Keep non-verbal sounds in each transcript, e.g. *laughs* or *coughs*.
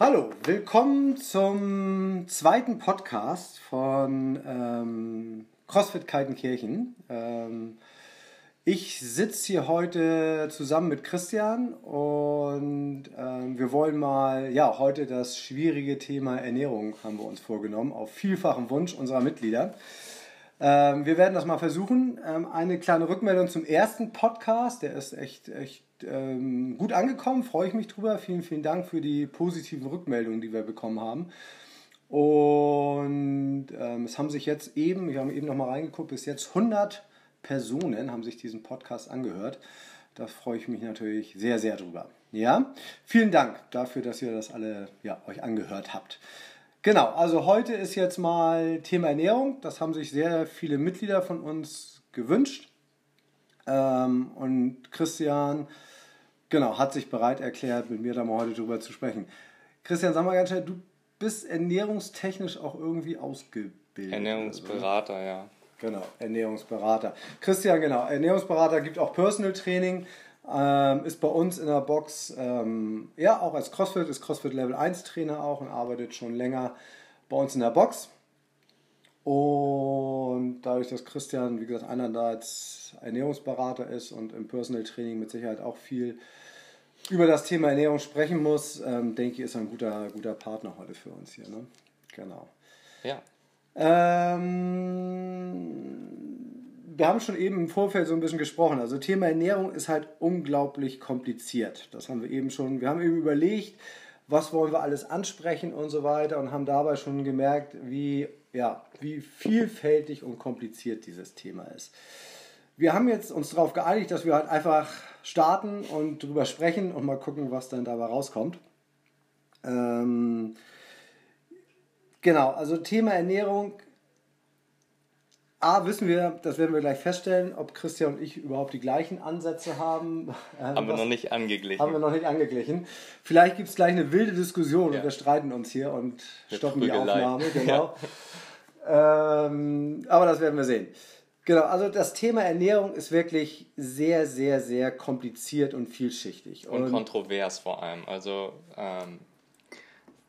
Hallo, willkommen zum zweiten Podcast von ähm, CrossFit Kaltenkirchen. Ähm, ich sitze hier heute zusammen mit Christian und ähm, wir wollen mal, ja, heute das schwierige Thema Ernährung haben wir uns vorgenommen, auf vielfachen Wunsch unserer Mitglieder. Ähm, wir werden das mal versuchen. Ähm, eine kleine Rückmeldung zum ersten Podcast, der ist echt, echt ähm, gut angekommen, freue ich mich drüber. Vielen, vielen Dank für die positiven Rückmeldungen, die wir bekommen haben. Und ähm, es haben sich jetzt eben, wir haben eben noch mal reingeguckt, bis jetzt 100 Personen haben sich diesen Podcast angehört. Da freue ich mich natürlich sehr, sehr drüber. Ja, vielen Dank dafür, dass ihr das alle ja, euch angehört habt. Genau, also heute ist jetzt mal Thema Ernährung. Das haben sich sehr viele Mitglieder von uns gewünscht. Ähm, und Christian, genau, hat sich bereit erklärt, mit mir da mal heute drüber zu sprechen. Christian, sag mal ganz schnell, du bist ernährungstechnisch auch irgendwie ausgebildet. Ernährungsberater, oder? ja. Genau, Ernährungsberater. Christian, genau, Ernährungsberater gibt auch Personal Training, ähm, ist bei uns in der Box, ähm, ja, auch als CrossFit, ist CrossFit Level 1 Trainer auch und arbeitet schon länger bei uns in der Box. Und dadurch, dass Christian, wie gesagt, einerseits Ernährungsberater ist und im Personal Training mit Sicherheit auch viel über das Thema Ernährung sprechen muss, ähm, denke ich, ist er ein guter, guter Partner heute für uns hier. Ne? Genau. Ja. Ähm, wir haben schon eben im Vorfeld so ein bisschen gesprochen. Also Thema Ernährung ist halt unglaublich kompliziert. Das haben wir eben schon. Wir haben eben überlegt, was wollen wir alles ansprechen und so weiter und haben dabei schon gemerkt, wie, ja, wie vielfältig und kompliziert dieses Thema ist. Wir haben jetzt uns darauf geeinigt, dass wir halt einfach starten und drüber sprechen und mal gucken, was dann dabei rauskommt. Ähm, genau, also Thema Ernährung A, wissen wir, das werden wir gleich feststellen, ob Christian und ich überhaupt die gleichen Ansätze haben. *laughs* Haben was, wir noch nicht angeglichen. Haben wir noch nicht angeglichen. Vielleicht gibt es gleich eine wilde Diskussion ja. und wir streiten uns hier und Mit stoppen die Aufnahme. *laughs* Genau. Ja. Ähm, aber das werden wir sehen. Genau, also das Thema Ernährung ist wirklich sehr, sehr, sehr kompliziert und vielschichtig. Und, und kontrovers vor allem. Also ähm,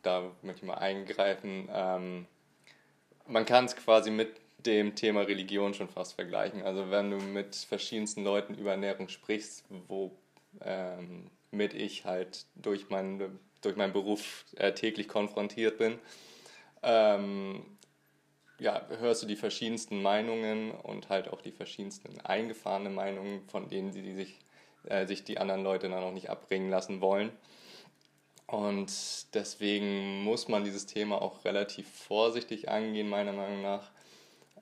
da möchte ich mal eingreifen. Ähm, man kann es quasi mit dem Thema Religion schon fast vergleichen. Also wenn du mit verschiedensten Leuten über Ernährung sprichst, wo ähm, mit ich halt durch, mein, durch meinen Beruf äh, täglich konfrontiert bin, ähm, ja, hörst du die verschiedensten Meinungen und halt auch die verschiedensten eingefahrenen Meinungen, von denen sie sich, äh, sich die anderen Leute dann auch nicht abbringen lassen wollen. Und deswegen muss man dieses Thema auch relativ vorsichtig angehen, meiner Meinung nach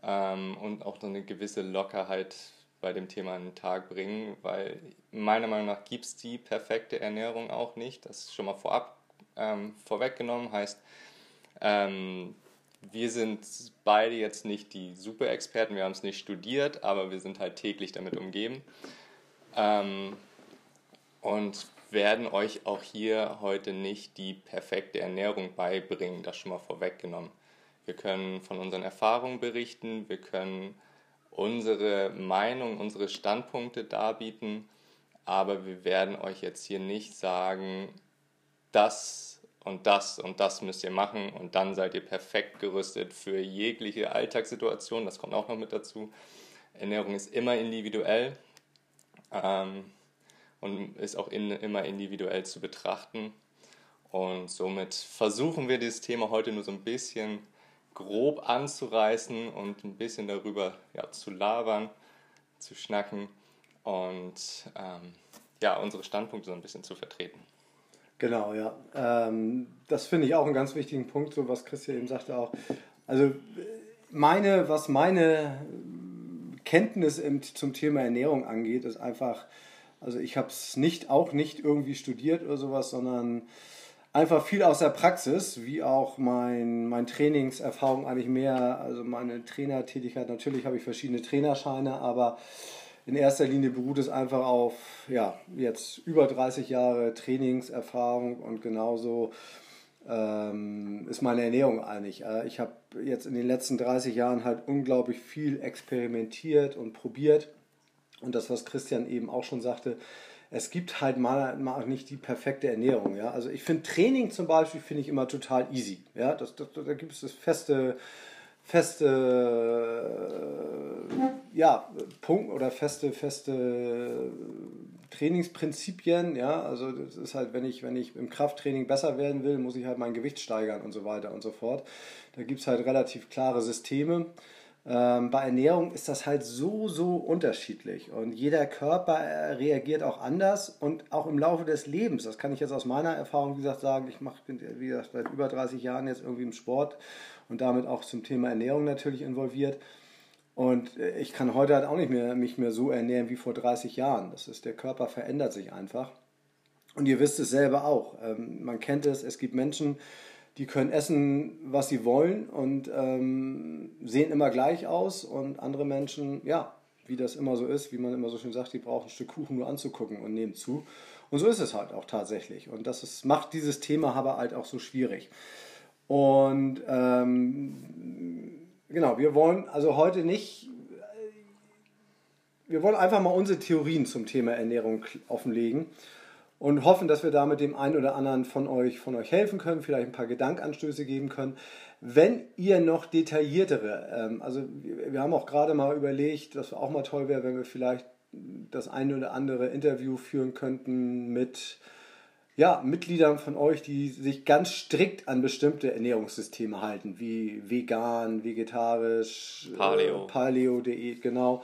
ähm, und auch so eine gewisse Lockerheit bei dem Thema an den Tag bringen, weil meiner Meinung nach gibt es die perfekte Ernährung auch nicht. Das ist schon mal vorab ähm, vorweggenommen, heißt, ähm, wir sind beide jetzt nicht die Super-Experten, wir haben es nicht studiert, aber wir sind halt täglich damit umgeben. Ähm, und werden euch auch hier heute nicht die perfekte Ernährung beibringen, das schon mal vorweggenommen. Wir können von unseren Erfahrungen berichten, wir können unsere Meinung, unsere Standpunkte darbieten, aber wir werden euch jetzt hier nicht sagen, das und das und das müsst ihr machen und dann seid ihr perfekt gerüstet für jegliche Alltagssituation. Das kommt auch noch mit dazu. Ernährung ist immer individuell ähm, und ist auch in, immer individuell zu betrachten. Und somit versuchen wir dieses Thema heute nur so ein bisschen grob anzureißen und ein bisschen darüber ja, zu labern, zu schnacken und ähm, ja, unsere Standpunkte so ein bisschen zu vertreten. Genau, ja. Ähm, das finde ich auch einen ganz wichtigen Punkt, so was Christian eben sagte auch. Also meine, was meine Kenntnis zum Thema Ernährung angeht, ist einfach, also ich habe es nicht, auch nicht irgendwie studiert oder sowas, sondern einfach viel aus der Praxis, wie auch mein, mein Trainingserfahrung eigentlich mehr, also meine Trainertätigkeit. Natürlich habe ich verschiedene Trainerscheine, aber in erster Linie beruht es einfach auf, ja, jetzt über 30 Jahre Trainingserfahrung und genauso ähm, ist meine Ernährung eigentlich. Äh, ich habe jetzt in den letzten 30 Jahren halt unglaublich viel experimentiert und probiert. Und das, was Christian eben auch schon sagte, es gibt halt mal, mal nicht die perfekte Ernährung. Ja? Also ich finde Training zum Beispiel finde ich immer total easy. Ja? Das, das, da gibt es das feste, feste ja, Punkt oder feste, feste Trainingsprinzipien, ja, also das ist halt, wenn ich, wenn ich im Krafttraining besser werden will, muss ich halt mein Gewicht steigern und so weiter und so fort. Da gibt es halt relativ klare Systeme. Ähm, bei Ernährung ist das halt so, so unterschiedlich und jeder Körper äh, reagiert auch anders und auch im Laufe des Lebens. Das kann ich jetzt aus meiner Erfahrung, wie gesagt, sagen. Ich mache, bin, wie gesagt, seit über 30 Jahren jetzt irgendwie im Sport und damit auch zum Thema Ernährung natürlich involviert. Und äh, ich kann heute halt auch nicht mehr mich mehr so ernähren wie vor 30 Jahren. Das ist, der Körper verändert sich einfach. Und ihr wisst es selber auch. Ähm, man kennt es, es gibt Menschen, die können essen, was sie wollen und ähm, sehen immer gleich aus. Und andere Menschen, ja, wie das immer so ist, wie man immer so schön sagt, die brauchen ein Stück Kuchen nur anzugucken und nehmen zu. Und so ist es halt auch tatsächlich. Und das ist, macht dieses Thema aber halt auch so schwierig. Und ähm, genau, wir wollen also heute nicht, wir wollen einfach mal unsere Theorien zum Thema Ernährung offenlegen und hoffen, dass wir damit dem einen oder anderen von euch, von euch helfen können, vielleicht ein paar Gedankanstöße geben können. Wenn ihr noch detailliertere, ähm, also wir haben auch gerade mal überlegt, dass auch mal toll wäre, wenn wir vielleicht das eine oder andere Interview führen könnten mit ja, Mitgliedern von euch, die sich ganz strikt an bestimmte Ernährungssysteme halten, wie vegan, vegetarisch, Paleo, äh, Paleo genau.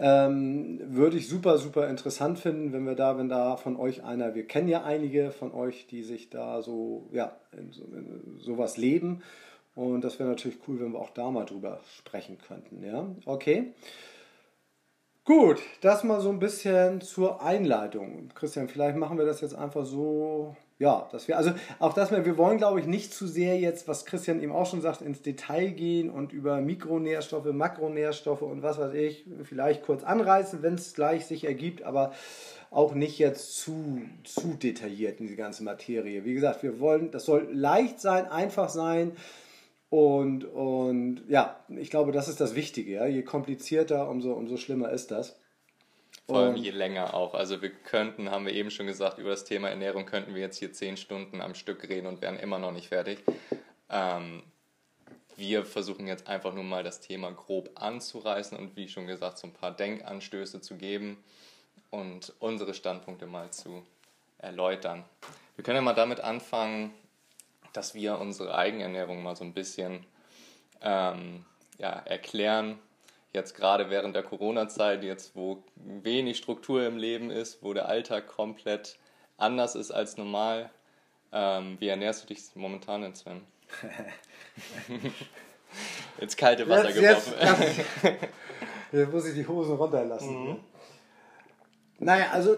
Ähm, würde ich super, super interessant finden, wenn wir da, wenn da von euch einer, wir kennen ja einige von euch, die sich da so, ja, in, so, in sowas leben. Und das wäre natürlich cool, wenn wir auch da mal drüber sprechen könnten. Ja, okay. Gut, das mal so ein bisschen zur Einleitung. Christian, vielleicht machen wir das jetzt einfach so ja, dass wir, also auch das, wir wollen, glaube ich, nicht zu sehr jetzt, was Christian eben auch schon sagt, ins Detail gehen und über Mikronährstoffe, Makronährstoffe und was weiß ich, vielleicht kurz anreißen, wenn es gleich sich ergibt, aber auch nicht jetzt zu, zu detailliert in die ganze Materie. Wie gesagt, wir wollen, das soll leicht sein, einfach sein und, und ja, ich glaube, das ist das Wichtige. Ja? Je komplizierter, umso, umso schlimmer ist das. Vor allem je länger auch. Also wir könnten, haben wir eben schon gesagt, über das Thema Ernährung könnten wir jetzt hier zehn Stunden am Stück reden und wären immer noch nicht fertig. Ähm, wir versuchen jetzt einfach nur mal das Thema grob anzureißen und wie schon gesagt, so ein paar Denkanstöße zu geben und unsere Standpunkte mal zu erläutern. Wir können ja mal damit anfangen, dass wir unsere Eigenernährung mal so ein bisschen ähm, ja, erklären, jetzt gerade während der Corona-Zeit, jetzt wo wenig Struktur im Leben ist, wo der Alltag komplett anders ist als normal. Ähm, wie ernährst du dich momentan denn, Sven? *laughs* Ins kalte Wasser jetzt, geworfen. Jetzt, *laughs* jetzt, muss ich die Hosen runterlassen. Mhm. Naja, also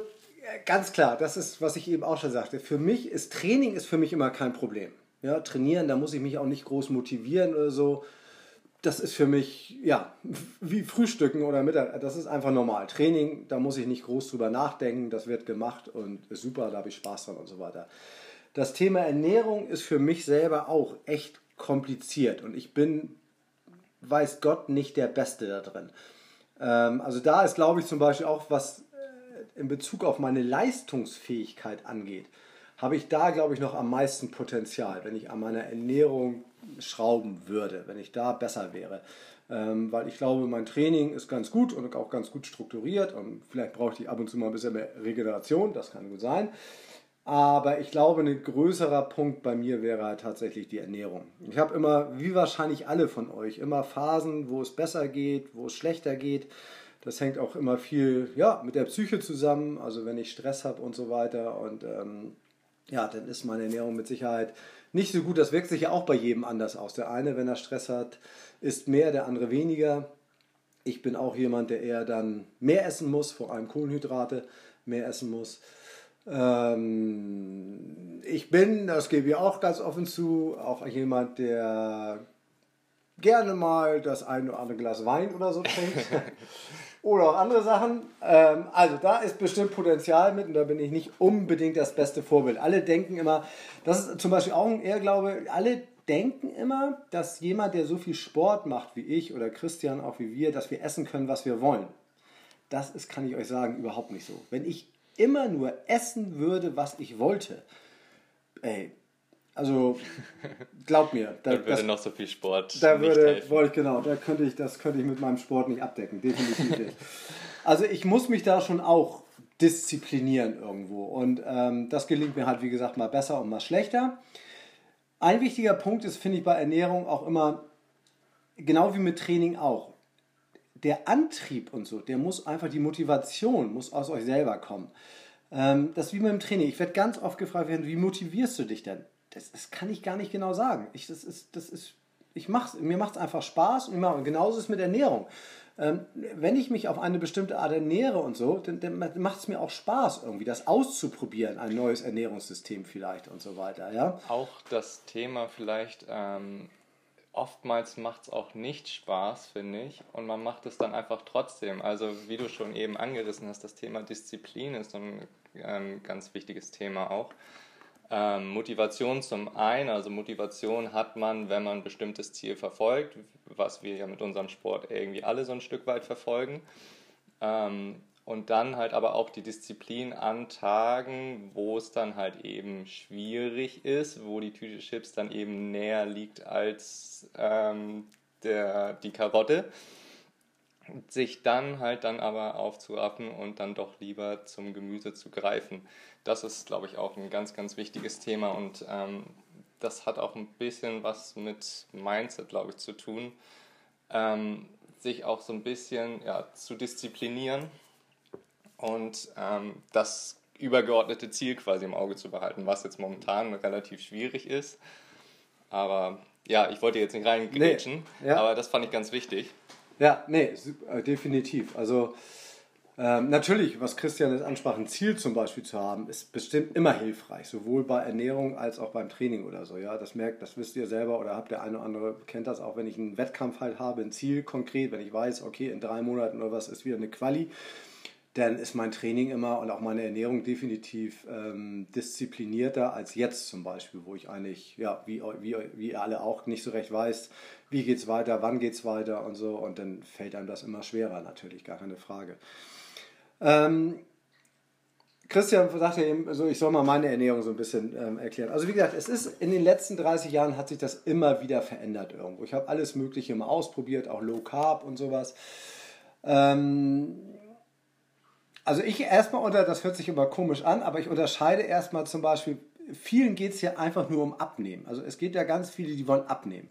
ganz klar, das ist, was ich eben auch schon sagte. Für mich ist Training ist für mich immer kein Problem. Ja, trainieren, da muss ich mich auch nicht groß motivieren oder so das ist für mich, ja, *laughs* wie Frühstücken oder Mittag. Das ist einfach normal. Training, da muss ich nicht groß drüber nachdenken. Das wird gemacht und ist super, da habe ich Spaß dran und so weiter. Das Thema Ernährung ist für mich selber auch echt kompliziert und ich bin, weiß Gott, nicht der Beste da drin. Ähm, also da ist, glaube ich, zum Beispiel auch was äh, in Bezug auf meine Leistungsfähigkeit angeht, habe ich da, glaube ich, noch am meisten Potenzial, wenn ich an meiner Ernährung schrauben würde, wenn ich da besser wäre. Ähm, weil ich glaube, mein Training ist ganz gut und auch ganz gut strukturiert und vielleicht brauche ich ab und zu mal ein bisschen mehr Regeneration, das kann gut sein. Aber ich glaube, ein größerer Punkt bei mir wäre halt tatsächlich die Ernährung. Ich habe immer, wie wahrscheinlich alle von euch, immer Phasen, wo es besser geht, wo es schlechter geht. Das hängt auch immer viel ja, mit der Psyche zusammen, also wenn ich Stress habe und so weiter. Und ähm, ja, dann ist meine Ernährung mit Sicherheit nicht so gut. Das wirkt sich ja auch bei jedem anders aus. Der eine, wenn er Stress hat, isst mehr, der andere weniger. Ich bin auch jemand, der eher dann mehr essen muss, vor allem Kohlenhydrate mehr essen muss. Ähm, ich bin, das gebe ich auch ganz offen zu, auch jemand, der gerne mal das ein oder andere Glas Wein oder so trinkt. *laughs* oder auch andere Sachen. Ähm, also da ist bestimmt Potenzial mit und da bin ich nicht unbedingt das beste Vorbild. Alle denken immer, das ist zum Beispiel auch ein Irrglaube, alle denken immer, dass jemand, der so viel Sport macht wie ich oder Christian, auch wie wir, dass wir essen können, was wir wollen. Das ist, kann ich euch sagen, überhaupt nicht so. Wenn ich immer nur essen würde, was ich wollte, ey, also glaub mir, *laughs* da, würde das, noch so viel Sport. Da würde, wollte genau, da könnte ich, das könnte ich mit meinem Sport nicht abdecken, definitiv nicht. Also ich muss mich da schon auch disziplinieren irgendwo und ähm, das gelingt mir halt wie gesagt mal besser und mal schlechter. Ein wichtiger Punkt ist, finde ich, bei Ernährung auch immer, genau wie mit Training auch, der Antrieb und so, der muss einfach, die Motivation muss aus euch selber kommen. Ähm, das ist wie mit dem Training. Ich werde ganz oft gefragt werden, wie motivierst du dich denn? Das, das kann ich gar nicht genau sagen. Ich, das ist, das ist, ich mach's, mir macht es einfach Spaß und, und genauso ist es mit Ernährung. Ähm, wenn ich mich auf eine bestimmte Art ernähre und so, dann, dann macht es mir auch Spaß, irgendwie das auszuprobieren, ein neues Ernährungssystem vielleicht und so weiter. Ja? Auch das Thema vielleicht, ähm, oftmals macht es auch nicht Spaß, finde ich, und man macht es dann einfach trotzdem. Also wie du schon eben angerissen hast, das Thema Disziplin ist ein ähm, ganz wichtiges Thema auch. Ähm, Motivation zum einen, also Motivation hat man, wenn man ein bestimmtes Ziel verfolgt, was wir ja mit unserem Sport irgendwie alle so ein Stück weit verfolgen. Ähm, und dann halt aber auch die Disziplin an Tagen, wo es dann halt eben schwierig ist, wo die Tüte Chips dann eben näher liegt als ähm, der, die Karotte sich dann halt dann aber aufzuraffen und dann doch lieber zum Gemüse zu greifen. Das ist, glaube ich, auch ein ganz, ganz wichtiges Thema und ähm, das hat auch ein bisschen was mit Mindset, glaube ich, zu tun. Ähm, sich auch so ein bisschen ja, zu disziplinieren und ähm, das übergeordnete Ziel quasi im Auge zu behalten, was jetzt momentan relativ schwierig ist. Aber ja, ich wollte jetzt nicht reingrätschen, nee, ja. aber das fand ich ganz wichtig. Ja, nee, äh, definitiv. Also ähm, natürlich, was Christian jetzt ansprach, ein Ziel zum Beispiel zu haben, ist bestimmt immer hilfreich, sowohl bei Ernährung als auch beim Training oder so. Ja, das merkt, das wisst ihr selber oder habt der eine oder andere kennt das auch, wenn ich einen Wettkampf halt habe, ein Ziel konkret, wenn ich weiß, okay, in drei Monaten oder was ist wieder eine Quali, dann ist mein Training immer und auch meine Ernährung definitiv ähm, disziplinierter als jetzt zum Beispiel, wo ich eigentlich, ja, wie, wie, wie ihr alle auch nicht so recht weiß, wie geht es weiter, wann geht es weiter und so. Und dann fällt einem das immer schwerer, natürlich, gar keine Frage. Ähm, Christian sagte eben, also ich soll mal meine Ernährung so ein bisschen ähm, erklären. Also wie gesagt, es ist in den letzten 30 Jahren hat sich das immer wieder verändert irgendwo. Ich habe alles Mögliche mal ausprobiert, auch Low Carb und sowas. Ähm, also ich erstmal unter, das hört sich immer komisch an, aber ich unterscheide erstmal zum Beispiel, vielen geht es ja einfach nur um Abnehmen. Also es geht ja ganz viele, die wollen abnehmen.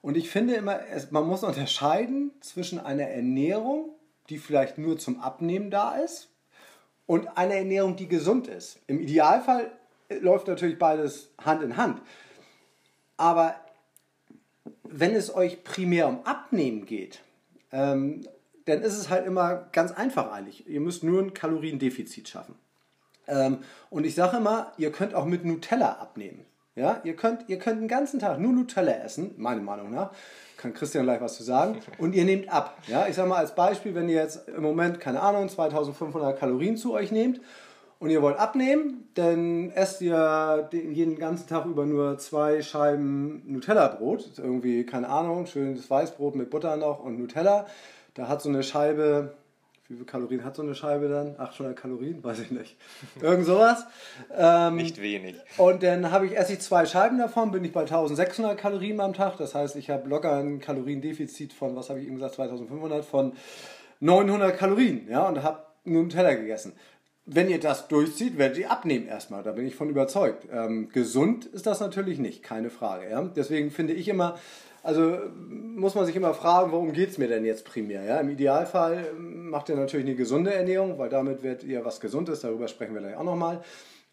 Und ich finde immer, es, man muss unterscheiden zwischen einer Ernährung, die vielleicht nur zum Abnehmen da ist, und einer Ernährung, die gesund ist. Im Idealfall läuft natürlich beides Hand in Hand. Aber wenn es euch primär um Abnehmen geht, ähm, dann ist es halt immer ganz einfach eigentlich. Ihr müsst nur ein Kaloriendefizit schaffen. Ähm, und ich sage immer, ihr könnt auch mit Nutella abnehmen. Ja, ihr könnt, ihr könnt den ganzen Tag nur Nutella essen, meiner Meinung nach. Kann Christian gleich was zu sagen. Und ihr nehmt ab. Ja, ich sage mal als Beispiel, wenn ihr jetzt im Moment, keine Ahnung, 2500 Kalorien zu euch nehmt und ihr wollt abnehmen, dann esst ihr jeden ganzen Tag über nur zwei Scheiben Nutella-Brot. Irgendwie, keine Ahnung, schönes Weißbrot mit Butter noch und Nutella. Da hat so eine Scheibe wie viele Kalorien hat so eine Scheibe dann? 800 Kalorien? Weiß ich nicht. Irgend sowas. Ähm, nicht wenig. Und dann habe ich, esse ich zwei Scheiben davon, bin ich bei 1600 Kalorien am Tag. Das heißt, ich habe locker ein Kaloriendefizit von, was habe ich eben gesagt, 2500 von 900 Kalorien. Ja, und habe nur einen Teller gegessen. Wenn ihr das durchzieht, werdet ihr abnehmen erstmal. Da bin ich von überzeugt. Ähm, gesund ist das natürlich nicht, keine Frage. Ja? Deswegen finde ich immer, also muss man sich immer fragen, worum geht es mir denn jetzt primär? Ja? Im Idealfall macht ihr natürlich eine gesunde Ernährung, weil damit werdet ihr was Gesundes, darüber sprechen wir gleich auch nochmal.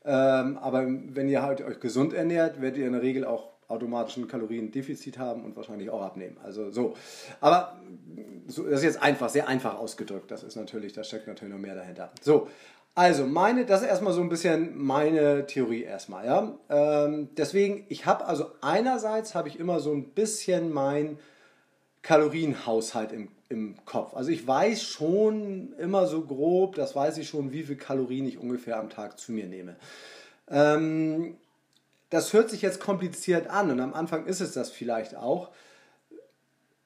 Ähm, aber wenn ihr halt euch gesund ernährt, werdet ihr in der Regel auch automatisch ein Kaloriendefizit haben und wahrscheinlich auch abnehmen. Also so. Aber so, das ist jetzt einfach, sehr einfach ausgedrückt. Das ist natürlich, da steckt natürlich noch mehr dahinter. So, also, meine, das ist erstmal so ein bisschen meine Theorie erstmal, ja. Ähm, deswegen, ich habe also einerseits habe ich immer so ein bisschen mein Kalorienhaushalt im, im Kopf. Also ich weiß schon immer so grob, das weiß ich schon, wie viel Kalorien ich ungefähr am Tag zu mir nehme. Ähm, das hört sich jetzt kompliziert an und am Anfang ist es das vielleicht auch.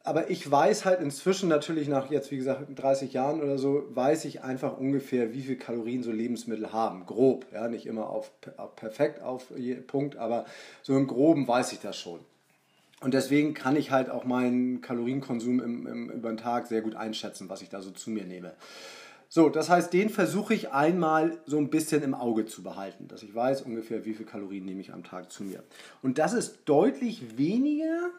Aber ich weiß halt inzwischen natürlich nach jetzt, wie gesagt, 30 Jahren oder so, weiß ich einfach ungefähr, wie viel Kalorien so Lebensmittel haben. Grob, ja, nicht immer auf, auf perfekt auf Punkt, aber so im Groben weiß ich das schon. Und deswegen kann ich halt auch meinen Kalorienkonsum im, im, über den Tag sehr gut einschätzen, was ich da so zu mir nehme. So, das heißt, den versuche ich einmal so ein bisschen im Auge zu behalten, dass ich weiß ungefähr, wie viel Kalorien nehme ich am Tag zu mir. Und das ist deutlich weniger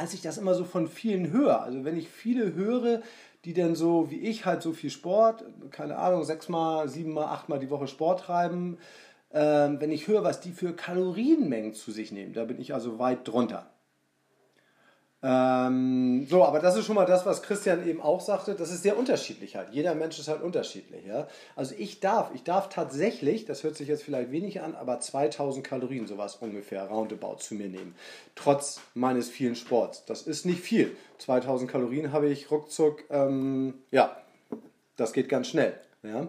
als ich das immer so von vielen höre. Also wenn ich viele höre, die dann so wie ich halt so viel Sport, keine Ahnung, sechsmal, siebenmal, achtmal die Woche Sport treiben, ähm, wenn ich höre, was die für Kalorienmengen zu sich nehmen, da bin ich also weit drunter. Ähm, so, aber das ist schon mal das, was Christian eben auch sagte. Das ist sehr unterschiedlich halt. Jeder Mensch ist halt unterschiedlich. Ja? Also ich darf, ich darf tatsächlich, das hört sich jetzt vielleicht wenig an, aber 2000 Kalorien sowas ungefähr roundabout zu mir nehmen. Trotz meines vielen Sports. Das ist nicht viel. 2000 Kalorien habe ich ruckzuck, ähm, ja, das geht ganz schnell. Ja?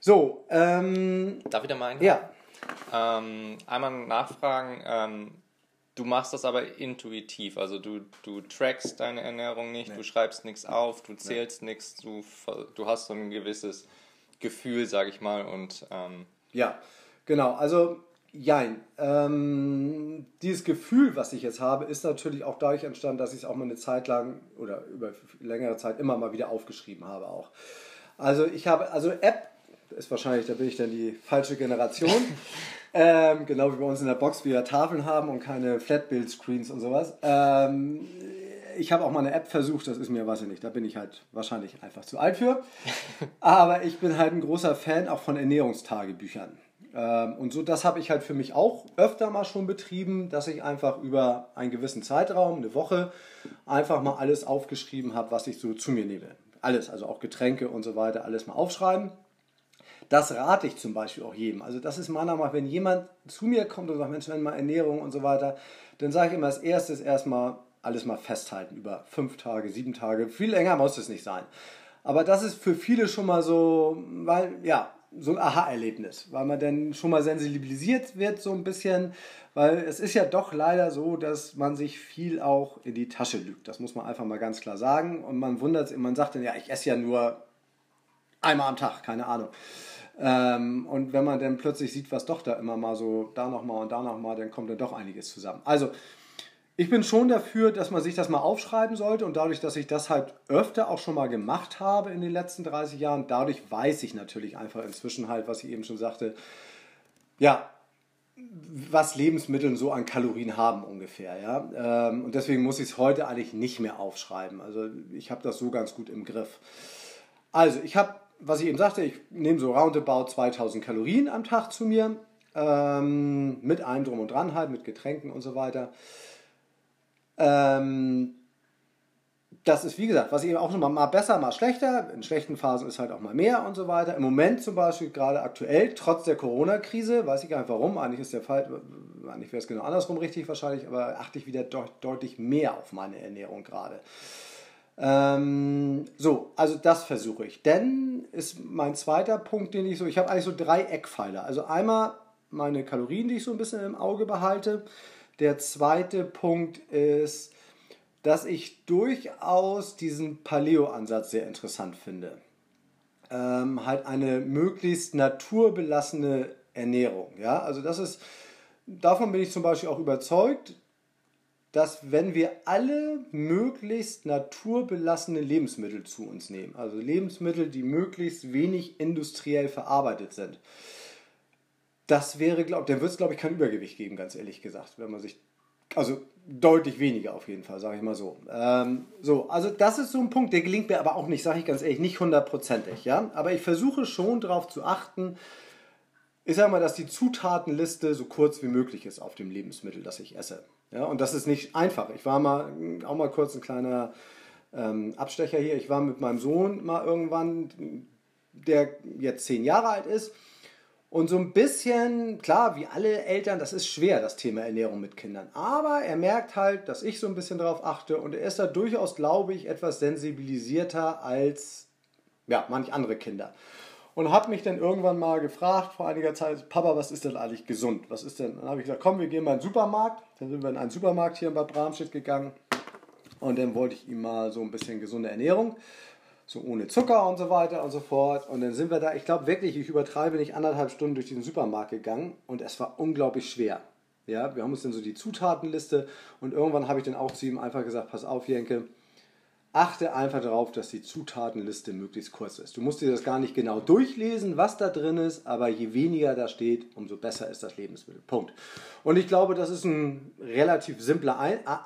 So, ähm, Darf ich da mal einen? Ja. Ähm, einmal nachfragen, ähm, Du machst das aber intuitiv, also du, du trackst deine Ernährung nicht, nee. du schreibst nichts auf, du zählst nee. nichts, du, du hast so ein gewisses Gefühl, sag ich mal, und... Ähm ja, genau, also jein. Ähm, dieses Gefühl, was ich jetzt habe, ist natürlich auch dadurch entstanden, dass ich es auch mal eine Zeit lang oder über längere Zeit immer mal wieder aufgeschrieben habe auch. Also ich habe, also App ist wahrscheinlich, da bin ich dann die falsche Generation. *laughs* Ähm, genau wie bei uns in der Box wir Tafeln haben und keine Flatbild-Screens und sowas. Ähm, ich habe auch mal eine App versucht, das ist mir, weiß ich nicht, da bin ich halt wahrscheinlich einfach zu alt für. *laughs* Aber ich bin halt ein großer Fan auch von Ernährungstagebüchern. Ähm, und so, das habe ich halt für mich auch öfter mal schon betrieben, dass ich einfach über einen gewissen Zeitraum, eine Woche, einfach mal alles aufgeschrieben habe, was ich so zu mir nehme. Alles, also auch Getränke und so weiter, alles mal aufschreiben. Das rate ich zum Beispiel auch jedem. Also das ist meiner Meinung nach, wenn jemand zu mir kommt und sagt, Mensch, wenn mal Ernährung und so weiter, dann sage ich immer als erstes erstmal alles mal festhalten über fünf Tage, sieben Tage. Viel länger muss es nicht sein. Aber das ist für viele schon mal so, weil, ja, so ein Aha-Erlebnis, weil man dann schon mal sensibilisiert wird so ein bisschen, weil es ist ja doch leider so, dass man sich viel auch in die Tasche lügt. Das muss man einfach mal ganz klar sagen. Und man wundert sich, man sagt dann, ja, ich esse ja nur einmal am Tag, keine Ahnung. Ähm, und wenn man dann plötzlich sieht, was doch da immer mal so, da nochmal und da nochmal, dann kommt dann doch einiges zusammen. Also, ich bin schon dafür, dass man sich das mal aufschreiben sollte und dadurch, dass ich das halt öfter auch schon mal gemacht habe in den letzten 30 Jahren, dadurch weiß ich natürlich einfach inzwischen halt, was ich eben schon sagte, ja, was Lebensmittel so an Kalorien haben ungefähr, ja. Ähm, und deswegen muss ich es heute eigentlich nicht mehr aufschreiben. Also ich habe das so ganz gut im Griff. Also ich habe was ich eben sagte, ich nehme so roundabout 2000 Kalorien am Tag zu mir, ähm, mit allem drum und dran halt, mit Getränken und so weiter. Ähm, das ist wie gesagt, was ich eben auch schon mal, mal besser, mal schlechter. In schlechten Phasen ist halt auch mal mehr und so weiter. Im Moment zum Beispiel gerade aktuell, trotz der Corona-Krise, weiß ich gar nicht warum, eigentlich ist der Fall, eigentlich wäre es genau andersrum richtig wahrscheinlich, aber achte ich wieder deutlich mehr auf meine Ernährung gerade. Ähm, so, also das versuche ich. Denn ist mein zweiter Punkt, den ich so, ich habe eigentlich so drei Eckpfeiler. Also einmal meine Kalorien, die ich so ein bisschen im Auge behalte. Der zweite Punkt ist, dass ich durchaus diesen Paleo-Ansatz sehr interessant finde. Ähm, halt eine möglichst naturbelassene Ernährung. Ja, also das ist, davon bin ich zum Beispiel auch überzeugt dass wenn wir alle möglichst naturbelassene Lebensmittel zu uns nehmen, also Lebensmittel, die möglichst wenig industriell verarbeitet sind, das wäre, glaube dann wird es, glaube ich, kein Übergewicht geben, ganz ehrlich gesagt, wenn man sich, also deutlich weniger auf jeden Fall, sage ich mal so. Ähm, so, also das ist so ein Punkt, der gelingt mir aber auch nicht, sage ich ganz ehrlich, nicht hundertprozentig, ja, aber ich versuche schon darauf zu achten, ich sage mal, dass die Zutatenliste so kurz wie möglich ist auf dem Lebensmittel, das ich esse. Ja, und das ist nicht einfach. Ich war mal, auch mal kurz ein kleiner ähm, Abstecher hier. Ich war mit meinem Sohn mal irgendwann, der jetzt zehn Jahre alt ist. Und so ein bisschen, klar, wie alle Eltern, das ist schwer, das Thema Ernährung mit Kindern. Aber er merkt halt, dass ich so ein bisschen darauf achte und er ist da durchaus, glaube ich, etwas sensibilisierter als ja, manch andere Kinder und habe mich dann irgendwann mal gefragt vor einiger Zeit, Papa, was ist denn eigentlich gesund? Was ist denn? Dann habe ich gesagt, komm, wir gehen mal in den Supermarkt. Dann sind wir in einen Supermarkt hier in Bad Bramstedt gegangen Und dann wollte ich ihm mal so ein bisschen gesunde Ernährung, so ohne Zucker und so weiter und so fort. Und dann sind wir da, ich glaube wirklich, ich übertreibe nicht anderthalb Stunden durch diesen Supermarkt gegangen und es war unglaublich schwer. Ja, wir haben uns dann so die Zutatenliste und irgendwann habe ich dann auch zu ihm einfach gesagt, pass auf, Jenke, achte einfach darauf, dass die Zutatenliste möglichst kurz ist. Du musst dir das gar nicht genau durchlesen, was da drin ist, aber je weniger da steht, umso besser ist das Lebensmittel. Punkt. Und ich glaube, das ist ein relativ simpler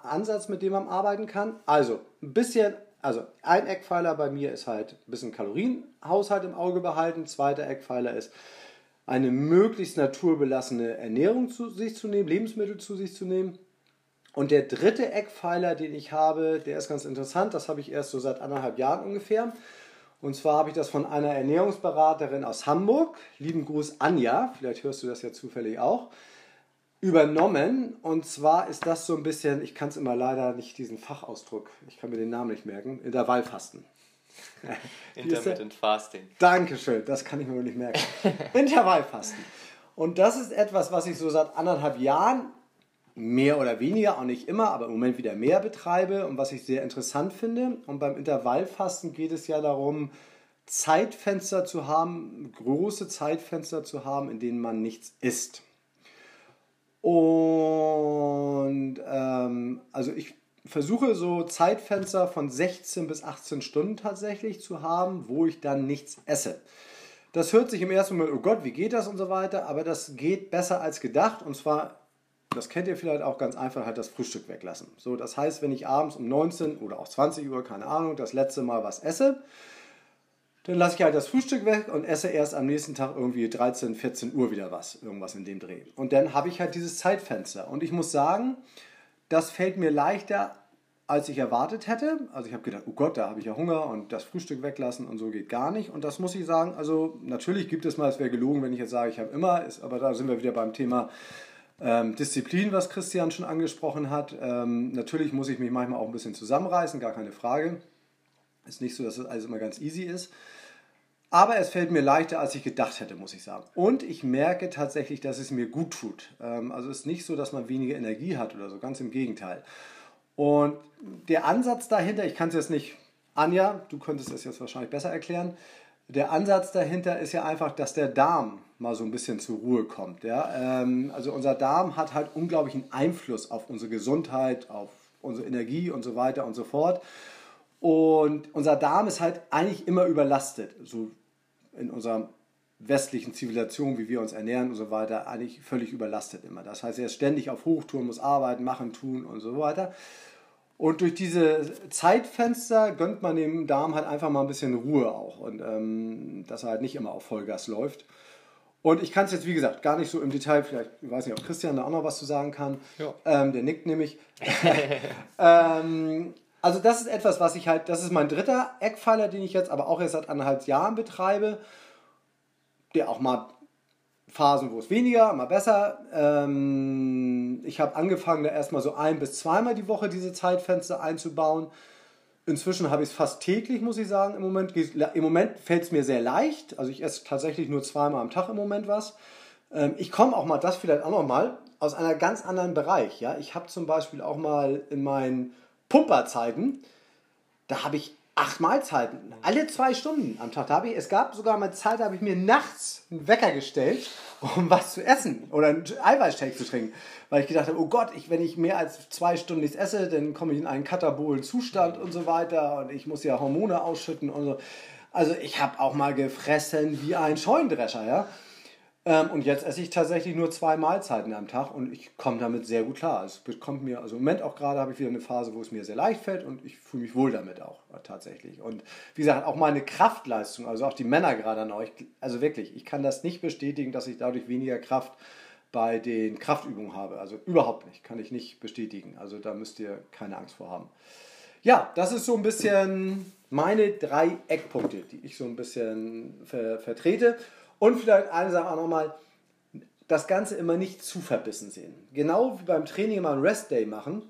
Ansatz, mit dem man arbeiten kann. Also ein bisschen, also ein Eckpfeiler bei mir ist halt ein bisschen Kalorienhaushalt im Auge behalten. Zweiter Eckpfeiler ist eine möglichst naturbelassene Ernährung zu sich zu nehmen, Lebensmittel zu sich zu nehmen. Und der dritte Eckpfeiler, den ich habe, der ist ganz interessant, das habe ich erst so seit anderthalb Jahren ungefähr. Und zwar habe ich das von einer Ernährungsberaterin aus Hamburg, lieben Gruß Anja, vielleicht hörst du das ja zufällig auch, übernommen. Und zwar ist das so ein bisschen, ich kann es immer leider nicht diesen Fachausdruck, ich kann mir den Namen nicht merken, Intervallfasten. *laughs* Intermittent Fasting. Dankeschön, das kann ich mir nicht merken. *laughs* Intervallfasten. Und das ist etwas, was ich so seit anderthalb Jahren mehr oder weniger, auch nicht immer, aber im Moment wieder mehr betreibe und was ich sehr interessant finde. Und beim Intervallfasten geht es ja darum, Zeitfenster zu haben, große Zeitfenster zu haben, in denen man nichts isst. Und ähm, also ich versuche so Zeitfenster von 16 bis 18 Stunden tatsächlich zu haben, wo ich dann nichts esse. Das hört sich im ersten Moment, oh Gott, wie geht das und so weiter, aber das geht besser als gedacht und zwar, das kennt ihr vielleicht auch ganz einfach, halt das Frühstück weglassen. So, das heißt, wenn ich abends um 19 oder auch 20 Uhr, keine Ahnung, das letzte Mal was esse, dann lasse ich halt das Frühstück weg und esse erst am nächsten Tag irgendwie 13, 14 Uhr wieder was, irgendwas in dem Dreh. Und dann habe ich halt dieses Zeitfenster. Und ich muss sagen, das fällt mir leichter, als ich erwartet hätte. Also ich habe gedacht, oh Gott, da habe ich ja Hunger und das Frühstück weglassen und so geht gar nicht. Und das muss ich sagen, also natürlich gibt es mal, es wäre gelogen, wenn ich jetzt sage, ich habe immer, ist, aber da sind wir wieder beim Thema ähm, Disziplin, was Christian schon angesprochen hat. Ähm, natürlich muss ich mich manchmal auch ein bisschen zusammenreißen, gar keine Frage. Ist nicht so, dass das alles immer ganz easy ist. Aber es fällt mir leichter, als ich gedacht hätte, muss ich sagen. Und ich merke tatsächlich, dass es mir gut tut. Ähm, also es ist nicht so, dass man weniger Energie hat oder so, ganz im Gegenteil. Und der Ansatz dahinter, ich kann es jetzt nicht, Anja, du könntest es jetzt wahrscheinlich besser erklären. Der Ansatz dahinter ist ja einfach, dass der Darm mal so ein bisschen zur Ruhe kommt. Ja? Ähm, also unser Darm hat halt unglaublichen Einfluss auf unsere Gesundheit, auf unsere Energie und so weiter und so fort. Und unser Darm ist halt eigentlich immer überlastet. So in unserer westlichen Zivilisation, wie wir uns ernähren und so weiter, eigentlich völlig überlastet immer. Das heißt, er ist ständig auf Hochtouren, muss arbeiten, machen, tun und so weiter. Und durch diese Zeitfenster gönnt man dem Darm halt einfach mal ein bisschen Ruhe auch und ähm, dass er halt nicht immer auf Vollgas läuft. Und ich kann es jetzt, wie gesagt, gar nicht so im Detail, vielleicht, ich weiß nicht, ob Christian da auch noch was zu sagen kann. Ja. Ähm, der nickt nämlich. *laughs* ähm, also das ist etwas, was ich halt, das ist mein dritter Eckpfeiler, den ich jetzt aber auch erst seit anderthalb Jahren betreibe, der auch mal Phasen, wo es weniger, mal besser. Ähm, ich habe angefangen, da erstmal so ein bis zweimal die Woche diese Zeitfenster einzubauen. Inzwischen habe ich es fast täglich, muss ich sagen, im Moment. Im Moment fällt es mir sehr leicht. Also ich esse tatsächlich nur zweimal am Tag im Moment was. Ähm, ich komme auch mal, das vielleicht auch noch mal, aus einem ganz anderen Bereich. Ja? Ich habe zum Beispiel auch mal in meinen Pumperzeiten, da habe ich acht Mahlzeiten, alle zwei Stunden am Tag. Da habe ich, es gab sogar mal Zeit, da habe ich mir nachts einen Wecker gestellt, um was zu essen oder einen Eiweißshake zu trinken. Weil ich gedacht habe, oh Gott, ich, wenn ich mehr als zwei Stunden nichts esse, dann komme ich in einen katabolen Zustand und so weiter und ich muss ja Hormone ausschütten und so. Also ich habe auch mal gefressen wie ein Scheunendrescher, ja. Ähm, und jetzt esse ich tatsächlich nur zwei Mahlzeiten am Tag und ich komme damit sehr gut klar. Es bekommt mir, also im Moment auch gerade habe ich wieder eine Phase, wo es mir sehr leicht fällt und ich fühle mich wohl damit auch äh, tatsächlich. Und wie gesagt, auch meine Kraftleistung, also auch die Männer gerade an euch, also wirklich, ich kann das nicht bestätigen, dass ich dadurch weniger Kraft bei den Kraftübungen habe. Also überhaupt nicht, kann ich nicht bestätigen. Also da müsst ihr keine Angst vor haben. Ja, das ist so ein bisschen meine drei Eckpunkte, die ich so ein bisschen ver vertrete. Und vielleicht eine Sache auch nochmal, das Ganze immer nicht zu verbissen sehen. Genau wie beim Training mal einen Rest Day machen,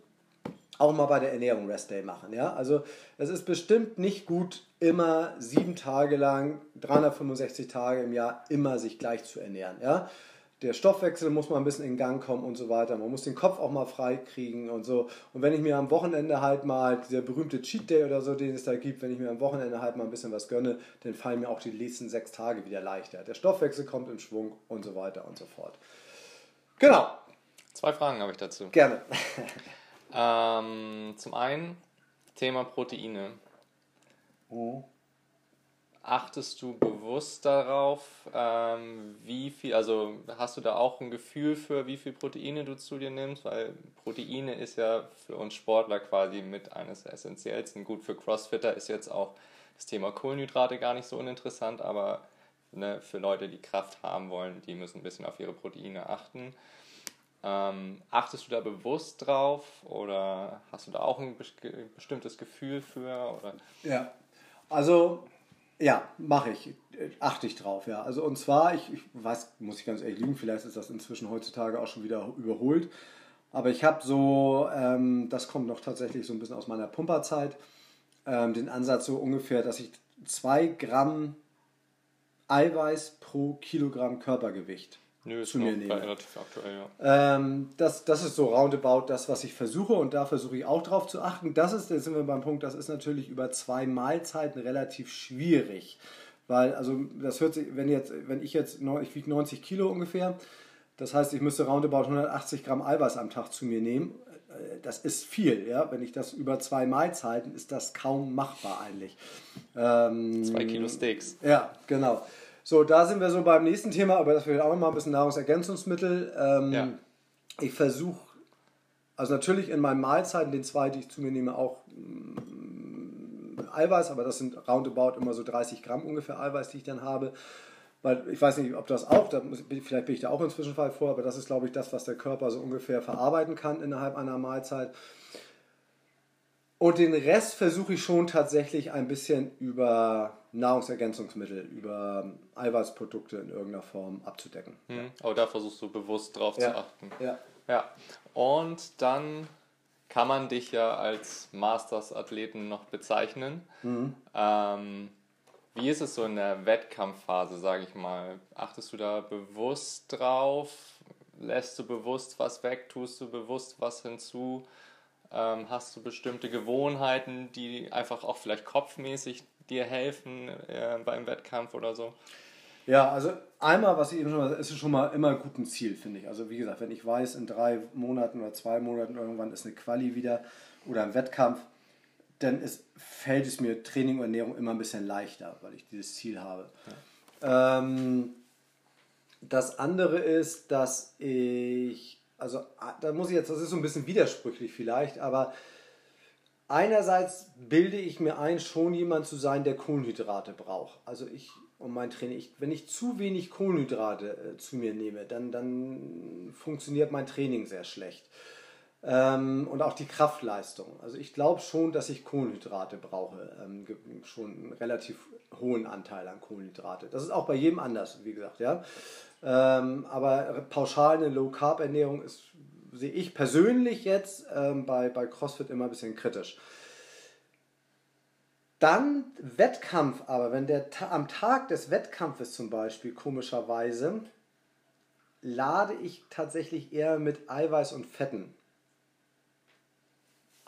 auch mal bei der Ernährung Rest Day machen. Ja? Also es ist bestimmt nicht gut, immer sieben Tage lang, 365 Tage im Jahr, immer sich gleich zu ernähren. Ja? Der Stoffwechsel muss mal ein bisschen in Gang kommen und so weiter. Man muss den Kopf auch mal frei kriegen und so. Und wenn ich mir am Wochenende halt mal, dieser berühmte Cheat Day oder so, den es da gibt, wenn ich mir am Wochenende halt mal ein bisschen was gönne, dann fallen mir auch die nächsten sechs Tage wieder leichter. Der Stoffwechsel kommt in Schwung und so weiter und so fort. Genau. Zwei Fragen habe ich dazu. Gerne. *laughs* ähm, zum einen Thema Proteine. Oh achtest du bewusst darauf, ähm, wie viel, also hast du da auch ein Gefühl für, wie viel Proteine du zu dir nimmst? Weil Proteine ist ja für uns Sportler quasi mit eines der essentiellsten. Gut, für Crossfitter ist jetzt auch das Thema Kohlenhydrate gar nicht so uninteressant, aber ne, für Leute, die Kraft haben wollen, die müssen ein bisschen auf ihre Proteine achten. Ähm, achtest du da bewusst drauf oder hast du da auch ein bestimmtes Gefühl für? Oder? Ja, also ja, mache ich. Achte ich drauf, ja. Also und zwar, ich, ich weiß, muss ich ganz ehrlich lügen, vielleicht ist das inzwischen heutzutage auch schon wieder überholt. Aber ich habe so, ähm, das kommt noch tatsächlich so ein bisschen aus meiner Pumperzeit, ähm, den Ansatz so ungefähr, dass ich zwei Gramm Eiweiß pro Kilogramm Körpergewicht Nö, zu mir nehme. Relativ aktuell, ja. Ähm, das, das ist so roundabout das, was ich versuche und da versuche ich auch drauf zu achten. Das ist, jetzt sind wir beim Punkt, das ist natürlich über zwei Mahlzeiten relativ schwierig. Weil, also das hört sich, wenn jetzt, wenn ich jetzt, ich wiege 90 Kilo ungefähr, das heißt, ich müsste roundabout 180 Gramm Eiweiß am Tag zu mir nehmen. Äh, das ist viel, ja. Wenn ich das über zwei Mahlzeiten, ist das kaum machbar eigentlich. Ähm, zwei Kilo Steaks. Ja, genau. So, da sind wir so beim nächsten Thema, aber das wird auch mal ein bisschen Nahrungsergänzungsmittel. Ähm, ja. Ich versuche, also natürlich in meinen Mahlzeiten, den zwei, die ich zu mir nehme, auch mm, Eiweiß, aber das sind roundabout immer so 30 Gramm ungefähr Eiweiß, die ich dann habe. Weil ich weiß nicht, ob das auch, da muss, vielleicht bin ich da auch im Zwischenfall vor, aber das ist, glaube ich, das, was der Körper so ungefähr verarbeiten kann innerhalb einer Mahlzeit. Und den Rest versuche ich schon tatsächlich ein bisschen über Nahrungsergänzungsmittel, über Eiweißprodukte in irgendeiner Form abzudecken. Mhm. Aber da versuchst du bewusst drauf ja. zu achten. Ja. ja. Und dann kann man dich ja als Masters-Athleten noch bezeichnen. Mhm. Ähm, wie ist es so in der Wettkampfphase, sage ich mal? Achtest du da bewusst drauf? Lässt du bewusst was weg? Tust du bewusst was hinzu? Ähm, hast du bestimmte Gewohnheiten, die einfach auch vielleicht kopfmäßig dir helfen äh, beim Wettkampf oder so? Ja, also einmal, was ich eben schon mal, ist schon mal immer gut ein Ziel, finde ich. Also wie gesagt, wenn ich weiß, in drei Monaten oder zwei Monaten irgendwann ist eine Quali wieder oder ein Wettkampf, dann ist, fällt es mir Training und Ernährung immer ein bisschen leichter, weil ich dieses Ziel habe. Ja. Ähm, das andere ist, dass ich also ah, da muss ich jetzt, das ist so ein bisschen widersprüchlich vielleicht, aber einerseits bilde ich mir ein, schon jemand zu sein, der Kohlenhydrate braucht. Also ich um mein Training, ich, wenn ich zu wenig Kohlenhydrate äh, zu mir nehme, dann, dann funktioniert mein Training sehr schlecht. Ähm, und auch die Kraftleistung. Also ich glaube schon, dass ich Kohlenhydrate brauche. Ähm, schon einen relativ hohen Anteil an Kohlenhydrate. Das ist auch bei jedem anders, wie gesagt, ja. Ähm, aber pauschal eine Low-Carb-Ernährung ist, sehe ich persönlich jetzt ähm, bei, bei CrossFit immer ein bisschen kritisch. Dann Wettkampf aber, wenn der am Tag des Wettkampfes zum Beispiel komischerweise lade ich tatsächlich eher mit Eiweiß und Fetten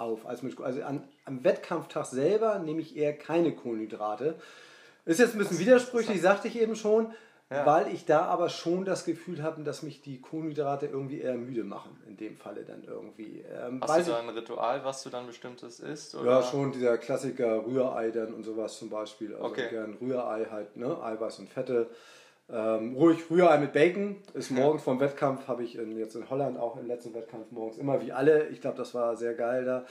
auf als mit also an, am Wettkampftag selber nehme ich eher keine Kohlenhydrate. Ist jetzt ein bisschen widersprüchlich, sagte ich eben schon. Ja. Weil ich da aber schon das Gefühl habe, dass mich die Kohlenhydrate irgendwie eher müde machen, in dem Falle dann irgendwie. Ähm, Hast du da ein Ritual, was du dann bestimmtes isst? Oder? Ja, schon dieser Klassiker Rührei dann und sowas zum Beispiel. Also okay. gern Rührei halt, ne? Eiweiß und Fette. Ähm, ruhig Rührei mit Bacon. Ist morgens vom Wettkampf, habe ich in, jetzt in Holland auch im letzten Wettkampf morgens immer wie alle. Ich glaube, das war sehr geil da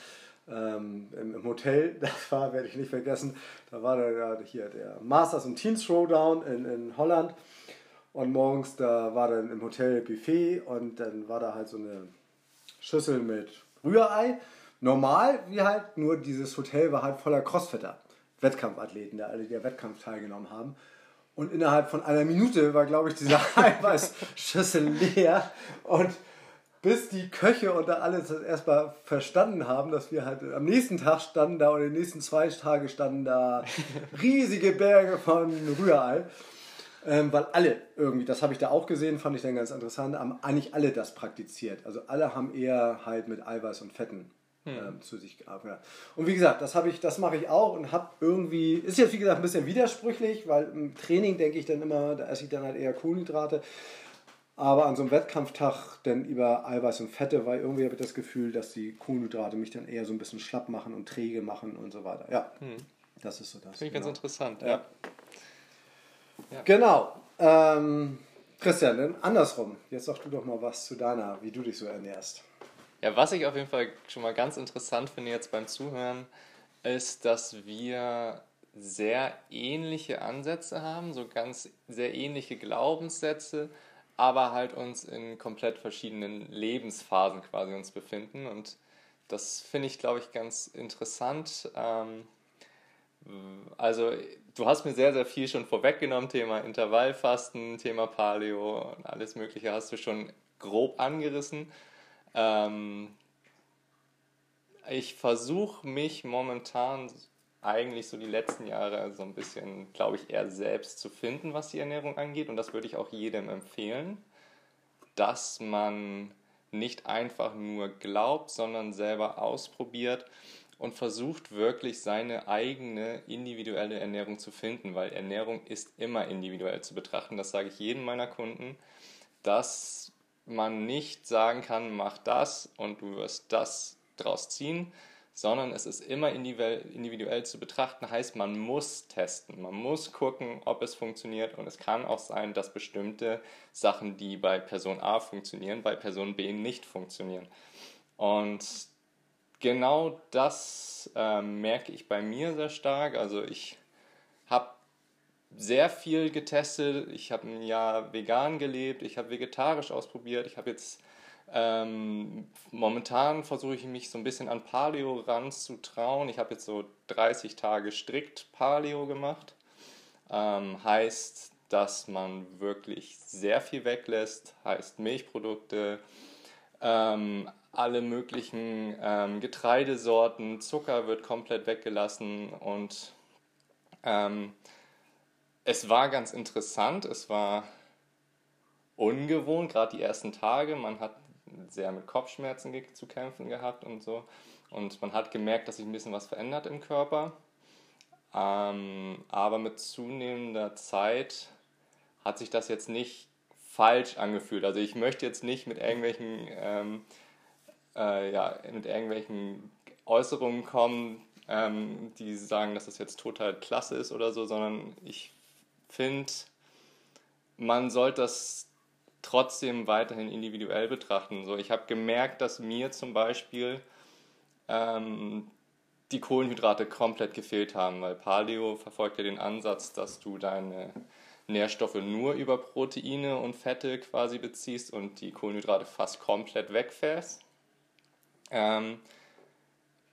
ähm, im, Hotel, *laughs* das war, werde ich nicht vergessen, da war der, hier der Masters und Teens Throwdown in, in Holland und morgens da war dann im Hotel Buffet und dann war da halt so eine Schüssel mit Rührei. Normal wie halt, nur dieses Hotel war halt voller Crossfitter, Wettkampfathleten, die alle der Wettkampf teilgenommen haben. Und innerhalb von einer Minute war, glaube ich, diese *laughs* Eiweißschüssel leer. Und bis die Köche und da alles erstmal verstanden haben, dass wir halt am nächsten Tag standen da oder die nächsten zwei Tage standen da *laughs* riesige Berge von Rührei. Ähm, weil alle irgendwie, das habe ich da auch gesehen, fand ich dann ganz interessant, haben eigentlich alle das praktiziert. Also alle haben eher halt mit Eiweiß und Fetten hm. ähm, zu sich gearbeitet. Und wie gesagt, das habe ich, das mache ich auch und habe irgendwie, ist jetzt wie gesagt ein bisschen widersprüchlich, weil im Training denke ich dann immer, da esse ich dann halt eher Kohlenhydrate. Aber an so einem Wettkampftag dann über Eiweiß und Fette, weil irgendwie habe ich das Gefühl, dass die Kohlenhydrate mich dann eher so ein bisschen schlapp machen und träge machen und so weiter. Ja, hm. das ist so das. Finde ich genau. ganz interessant, ja. ja. ja. Genau. Ähm, Christian, dann andersrum. Jetzt sag du doch mal was zu deiner, wie du dich so ernährst. Ja, was ich auf jeden Fall schon mal ganz interessant finde jetzt beim Zuhören, ist, dass wir sehr ähnliche Ansätze haben, so ganz sehr ähnliche Glaubenssätze, aber halt uns in komplett verschiedenen Lebensphasen quasi uns befinden. Und das finde ich, glaube ich, ganz interessant. Ähm, also du hast mir sehr, sehr viel schon vorweggenommen, Thema Intervallfasten, Thema Paleo und alles Mögliche hast du schon grob angerissen. Ähm, ich versuche mich momentan eigentlich so die letzten Jahre so ein bisschen, glaube ich, eher selbst zu finden, was die Ernährung angeht. Und das würde ich auch jedem empfehlen, dass man nicht einfach nur glaubt, sondern selber ausprobiert und versucht wirklich seine eigene individuelle Ernährung zu finden, weil Ernährung ist immer individuell zu betrachten. Das sage ich jedem meiner Kunden, dass man nicht sagen kann, mach das und du wirst das draus ziehen, sondern es ist immer individuell zu betrachten, heißt man muss testen, man muss gucken, ob es funktioniert und es kann auch sein, dass bestimmte Sachen, die bei Person A funktionieren, bei Person B nicht funktionieren. Und genau das äh, merke ich bei mir sehr stark. Also ich habe sehr viel getestet. Ich habe ein Jahr vegan gelebt, ich habe vegetarisch ausprobiert, ich habe jetzt ähm, momentan versuche ich mich so ein bisschen an Paleo ranzutrauen. Ich habe jetzt so 30 Tage strikt Paleo gemacht. Ähm, heißt, dass man wirklich sehr viel weglässt, heißt Milchprodukte, ähm, alle möglichen ähm, Getreidesorten, Zucker wird komplett weggelassen und ähm, es war ganz interessant, es war ungewohnt, gerade die ersten Tage. Man hat sehr mit Kopfschmerzen zu kämpfen gehabt und so. Und man hat gemerkt, dass sich ein bisschen was verändert im Körper. Ähm, aber mit zunehmender Zeit hat sich das jetzt nicht falsch angefühlt. Also ich möchte jetzt nicht mit irgendwelchen, ähm, äh, ja, mit irgendwelchen Äußerungen kommen, ähm, die sagen, dass das jetzt total klasse ist oder so, sondern ich finde, man sollte das trotzdem weiterhin individuell betrachten. So, ich habe gemerkt, dass mir zum Beispiel ähm, die Kohlenhydrate komplett gefehlt haben, weil Paleo verfolgt ja den Ansatz, dass du deine Nährstoffe nur über Proteine und Fette quasi beziehst und die Kohlenhydrate fast komplett wegfährst. Ähm,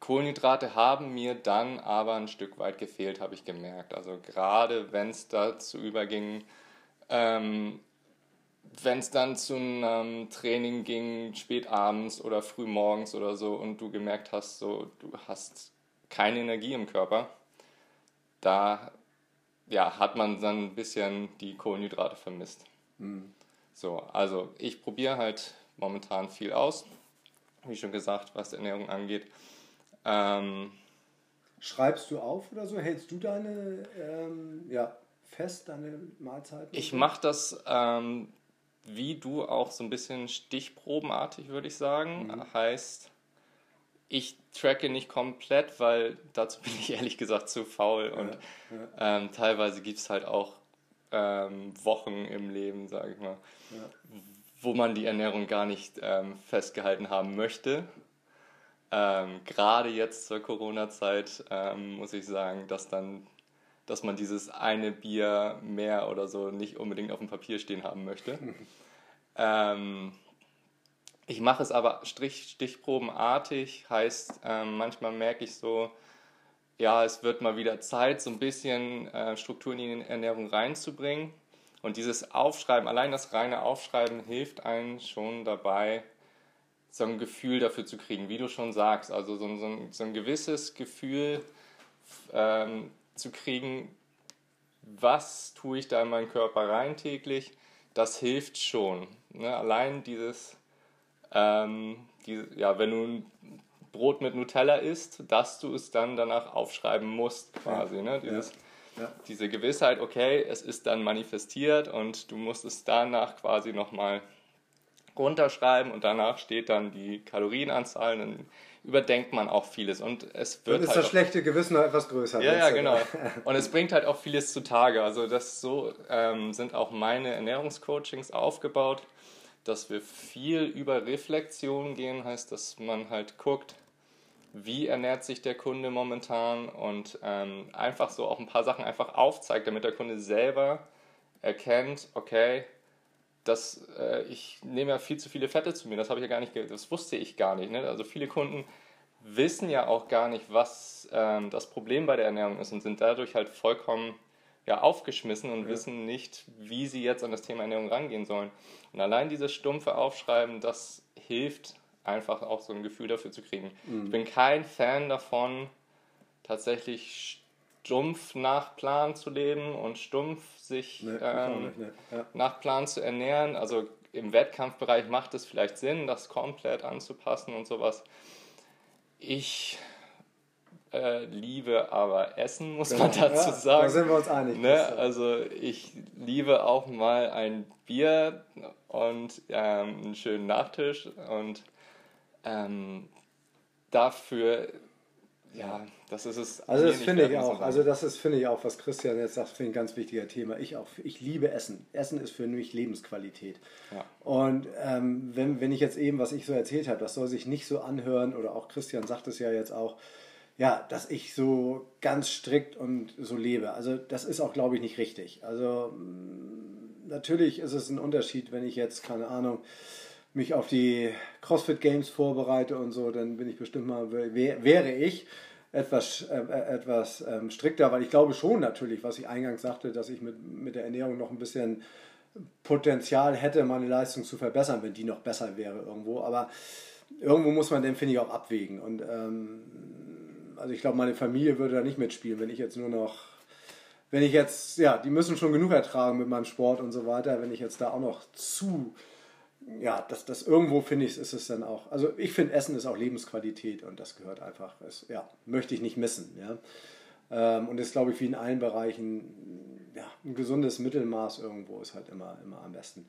Kohlenhydrate haben mir dann aber ein Stück weit gefehlt, habe ich gemerkt. Also gerade wenn es dazu überging, ähm, wenn es dann zu einem Training ging, spät abends oder früh morgens oder so und du gemerkt hast, so du hast keine Energie im Körper, da ja, hat man dann ein bisschen die Kohlenhydrate vermisst. Mhm. So, also ich probiere halt momentan viel aus, wie schon gesagt, was Ernährung angeht. Ähm, Schreibst du auf oder so? Hältst du deine ähm, ja, fest, deine Mahlzeiten? Ich mache das ähm, wie du auch so ein bisschen stichprobenartig, würde ich sagen. Mhm. Heißt, ich tracke nicht komplett, weil dazu *laughs* bin ich ehrlich gesagt zu faul und ja, ja. Ähm, teilweise gibt es halt auch ähm, Wochen im Leben, sage ich mal, ja. wo man die Ernährung gar nicht ähm, festgehalten haben möchte. Ähm, gerade jetzt zur Corona-Zeit ähm, muss ich sagen, dass dann dass man dieses eine Bier mehr oder so nicht unbedingt auf dem Papier stehen haben möchte. *laughs* ähm, ich mache es aber Strich, stichprobenartig, heißt, ähm, manchmal merke ich so, ja, es wird mal wieder Zeit, so ein bisschen äh, Struktur in die Ernährung reinzubringen. Und dieses Aufschreiben, allein das reine Aufschreiben hilft einem schon dabei, so ein Gefühl dafür zu kriegen, wie du schon sagst. Also so, so, ein, so ein gewisses Gefühl ähm, zu kriegen, was tue ich da in meinen Körper rein täglich, das hilft schon. Ne? Allein dieses, ähm, die, ja, wenn du ein Brot mit Nutella isst, dass du es dann danach aufschreiben musst, quasi. Ne? Dieses, ja. Ja. Diese Gewissheit, okay, es ist dann manifestiert und du musst es danach quasi nochmal runterschreiben und danach steht dann die Kalorienanzahl, dann überdenkt man auch vieles und es wird dann ist halt das schlechte Gewissen noch etwas größer. Ja, ja, genau. *laughs* Und es bringt halt auch vieles zutage. Also das so ähm, sind auch meine Ernährungscoachings aufgebaut, dass wir viel über Reflexion gehen, heißt, dass man halt guckt, wie ernährt sich der Kunde momentan und ähm, einfach so auch ein paar Sachen einfach aufzeigt, damit der Kunde selber erkennt, okay, das, äh, ich nehme ja viel zu viele Fette zu mir, das habe ich ja gar nicht, das wusste ich gar nicht. Ne? Also viele Kunden wissen ja auch gar nicht, was ähm, das Problem bei der Ernährung ist und sind dadurch halt vollkommen ja, aufgeschmissen und ja. wissen nicht, wie sie jetzt an das Thema Ernährung rangehen sollen. Und allein dieses stumpfe Aufschreiben, das hilft einfach auch so ein Gefühl dafür zu kriegen. Mhm. Ich bin kein Fan davon, tatsächlich stumpf nach Plan zu leben und stumpf sich nee, ähm, nicht, nee. ja. nach Plan zu ernähren. Also im Wettkampfbereich macht es vielleicht Sinn, das komplett anzupassen und sowas. Ich äh, liebe aber Essen, muss genau. man dazu ja, sagen. Da sind wir uns einig. Ne? Also ich liebe auch mal ein Bier und ähm, einen schönen Nachtisch und ähm, dafür, ja, das ist es. Also das finde ich auch. Also das ist, finde ich auch, was Christian jetzt sagt, finde ich ein ganz wichtiger Thema. Ich auch, ich liebe Essen. Essen ist für mich Lebensqualität. Ja. Und ähm, wenn, wenn ich jetzt eben, was ich so erzählt habe, das soll sich nicht so anhören, oder auch Christian sagt es ja jetzt auch, ja, dass ich so ganz strikt und so lebe. Also das ist auch, glaube ich, nicht richtig. Also mm, natürlich ist es ein Unterschied, wenn ich jetzt, keine Ahnung, mich auf die CrossFit Games vorbereite und so, dann bin ich bestimmt mal, wäre ich etwas, äh, äh, etwas ähm, strikter, weil ich glaube schon natürlich, was ich eingangs sagte, dass ich mit, mit der Ernährung noch ein bisschen Potenzial hätte, meine Leistung zu verbessern, wenn die noch besser wäre irgendwo. Aber irgendwo muss man den, finde ich, auch abwägen. Und ähm, also ich glaube, meine Familie würde da nicht mitspielen, wenn ich jetzt nur noch, wenn ich jetzt, ja, die müssen schon genug ertragen mit meinem Sport und so weiter, wenn ich jetzt da auch noch zu ja, das, das irgendwo finde ich, ist es dann auch. Also ich finde, Essen ist auch Lebensqualität und das gehört einfach, es, ja, möchte ich nicht missen. Ja. Ähm, und ist, glaube ich, wie in allen Bereichen, ja, ein gesundes Mittelmaß irgendwo ist halt immer, immer am besten.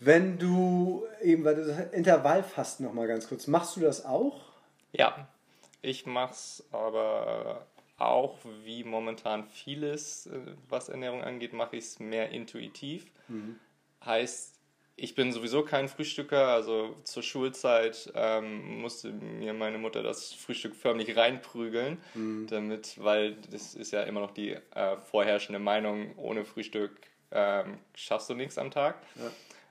Wenn du eben, weil du das Intervallfasten noch mal ganz kurz, machst du das auch? Ja, ich mache es aber auch wie momentan vieles, äh, was Ernährung angeht, mache ich es mehr intuitiv. Mhm. Heißt, ich bin sowieso kein Frühstücker, also zur Schulzeit ähm, musste mir meine Mutter das Frühstück förmlich reinprügeln, mhm. damit, weil das ist ja immer noch die äh, vorherrschende Meinung, ohne Frühstück ähm, schaffst du nichts am Tag.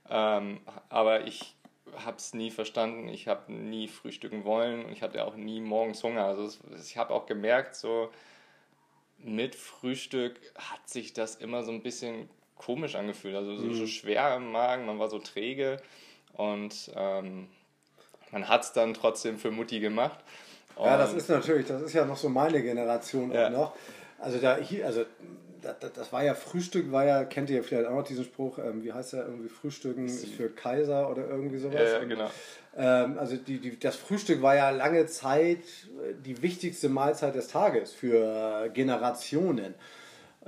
Ja. Ähm, aber ich habe es nie verstanden, ich habe nie frühstücken wollen und ich hatte auch nie morgens Hunger. Also es, ich habe auch gemerkt, so mit Frühstück hat sich das immer so ein bisschen komisch angefühlt, also so, mhm. so schwer im Magen, man war so träge und ähm, man hat es dann trotzdem für Mutti gemacht. Und ja, das ist natürlich, das ist ja noch so meine Generation ja. auch noch. Also da hier, also das, das, war ja Frühstück, war ja, kennt ihr vielleicht auch noch diesen Spruch, ähm, wie heißt der irgendwie, Frühstücken ist für Kaiser oder irgendwie sowas. Ja, ja genau. ähm, also die, die, das Frühstück war ja lange Zeit die wichtigste Mahlzeit des Tages für Generationen.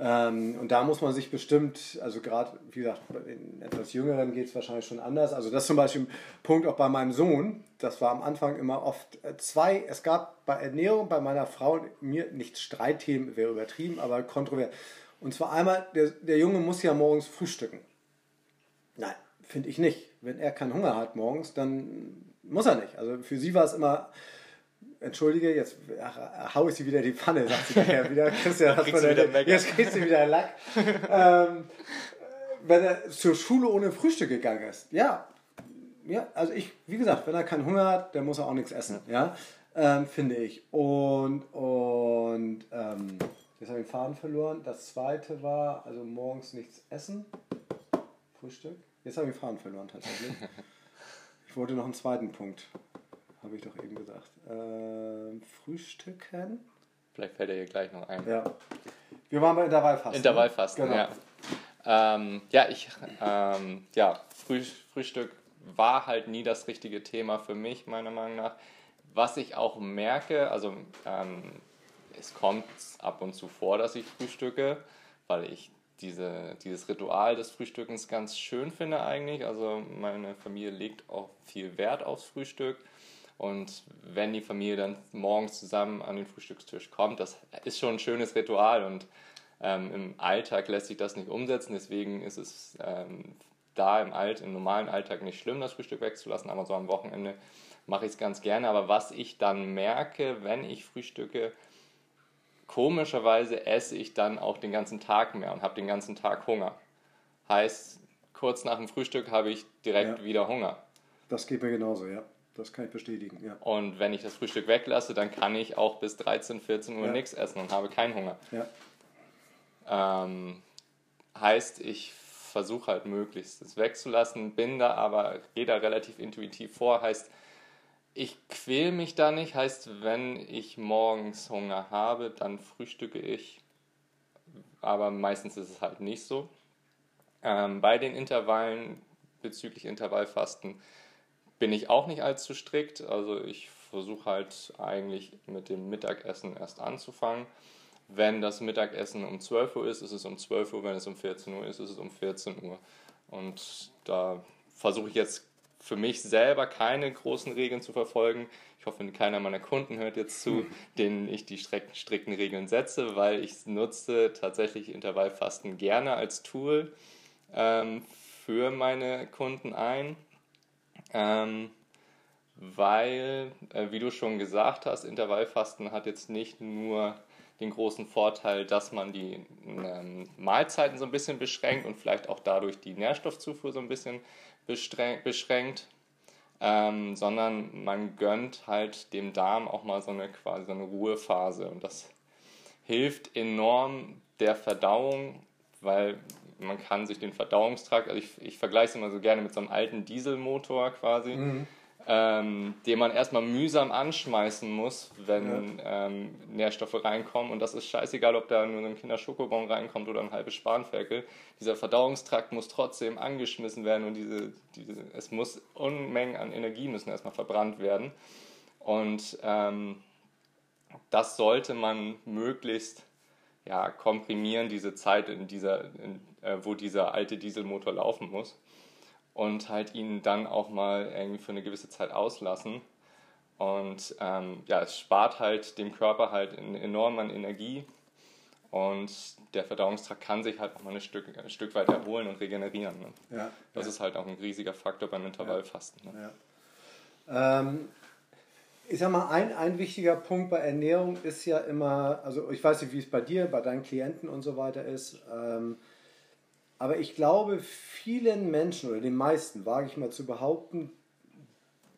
Ähm, und da muss man sich bestimmt, also gerade, wie gesagt, in etwas Jüngeren geht es wahrscheinlich schon anders. Also das zum Beispiel ein Punkt auch bei meinem Sohn. Das war am Anfang immer oft äh, zwei. Es gab bei Ernährung bei meiner Frau mir nicht Streitthemen, wäre übertrieben, aber kontrovers. Und zwar einmal, der, der Junge muss ja morgens frühstücken. Nein, finde ich nicht. Wenn er keinen Hunger hat morgens, dann muss er nicht. Also für sie war es immer entschuldige, jetzt ach, hau ich sie wieder in die Pfanne, sagt sie nachher wieder. *laughs* Christian, hast du wieder jetzt kriegst du wieder Lack. *laughs* ähm, wenn er zur Schule ohne Frühstück gegangen ist, ja, ja, also ich, wie gesagt, wenn er keinen Hunger hat, dann muss er auch nichts essen, ja, ähm, finde ich. Und, und, ähm, jetzt habe ich den Faden verloren. Das zweite war, also morgens nichts essen, Frühstück. Jetzt habe ich den Faden verloren tatsächlich. *laughs* Ich wollte noch einen zweiten Punkt habe ich doch eben gesagt. Ähm, frühstücken. Vielleicht fällt er hier gleich noch ein. Ja. Wir waren bei Intervallfasten. Intervallfasten, genau. ja. Ähm, ja, ich, ähm, ja, Früh, Frühstück war halt nie das richtige Thema für mich, meiner Meinung nach. Was ich auch merke, also ähm, es kommt ab und zu vor, dass ich frühstücke, weil ich diese, dieses Ritual des Frühstückens ganz schön finde eigentlich. Also meine Familie legt auch viel Wert aufs Frühstück. Und wenn die Familie dann morgens zusammen an den Frühstückstisch kommt, das ist schon ein schönes Ritual und ähm, im Alltag lässt sich das nicht umsetzen. Deswegen ist es ähm, da im, Alt, im normalen Alltag nicht schlimm, das Frühstück wegzulassen, aber so am Wochenende mache ich es ganz gerne. Aber was ich dann merke, wenn ich frühstücke, komischerweise esse ich dann auch den ganzen Tag mehr und habe den ganzen Tag Hunger. Heißt, kurz nach dem Frühstück habe ich direkt ja. wieder Hunger. Das geht mir genauso, ja. Das kann ich bestätigen, ja. Und wenn ich das Frühstück weglasse, dann kann ich auch bis 13, 14 Uhr ja. nichts essen und habe keinen Hunger. Ja. Ähm, heißt, ich versuche halt möglichst es wegzulassen, bin da aber, gehe da relativ intuitiv vor, heißt, ich quäle mich da nicht, heißt, wenn ich morgens Hunger habe, dann frühstücke ich. Aber meistens ist es halt nicht so. Ähm, bei den Intervallen bezüglich Intervallfasten bin ich auch nicht allzu strikt. Also ich versuche halt eigentlich mit dem Mittagessen erst anzufangen. Wenn das Mittagessen um 12 Uhr ist, ist es um 12 Uhr. Wenn es um 14 Uhr ist, ist es um 14 Uhr. Und da versuche ich jetzt für mich selber keine großen Regeln zu verfolgen. Ich hoffe, keiner meiner Kunden hört jetzt zu, *laughs* denen ich die strikten Regeln setze, weil ich nutze tatsächlich Intervallfasten gerne als Tool ähm, für meine Kunden ein. Ähm, weil, äh, wie du schon gesagt hast, Intervallfasten hat jetzt nicht nur den großen Vorteil, dass man die ähm, Mahlzeiten so ein bisschen beschränkt und vielleicht auch dadurch die Nährstoffzufuhr so ein bisschen beschränkt, ähm, sondern man gönnt halt dem Darm auch mal so eine quasi so eine Ruhephase. Und das hilft enorm der Verdauung, weil man kann sich den Verdauungstrakt, also ich, ich vergleiche es immer so gerne mit so einem alten Dieselmotor quasi. Mhm ähm, den man erstmal mühsam anschmeißen muss, wenn ja. ähm, Nährstoffe reinkommen. Und das ist scheißegal, ob da nur ein Kinderschokobon reinkommt oder ein halbes Spanferkel. Dieser Verdauungstrakt muss trotzdem angeschmissen werden und diese, diese, es muss Unmengen an Energie müssen erstmal verbrannt werden. Und ähm, das sollte man möglichst ja, komprimieren, diese Zeit, in dieser, in, äh, wo dieser alte Dieselmotor laufen muss und halt ihn dann auch mal irgendwie für eine gewisse Zeit auslassen. Und ähm, ja, es spart halt dem Körper halt enorm an Energie und der Verdauungstrakt kann sich halt auch mal ein Stück, ein Stück weit erholen und regenerieren. Ne? Ja, das ja. ist halt auch ein riesiger Faktor beim Intervallfasten. Ne? Ja. Ähm, ich sag mal, ein, ein wichtiger Punkt bei Ernährung ist ja immer, also ich weiß nicht, wie es bei dir, bei deinen Klienten und so weiter ist. Ähm, aber ich glaube, vielen Menschen oder den meisten, wage ich mal zu behaupten,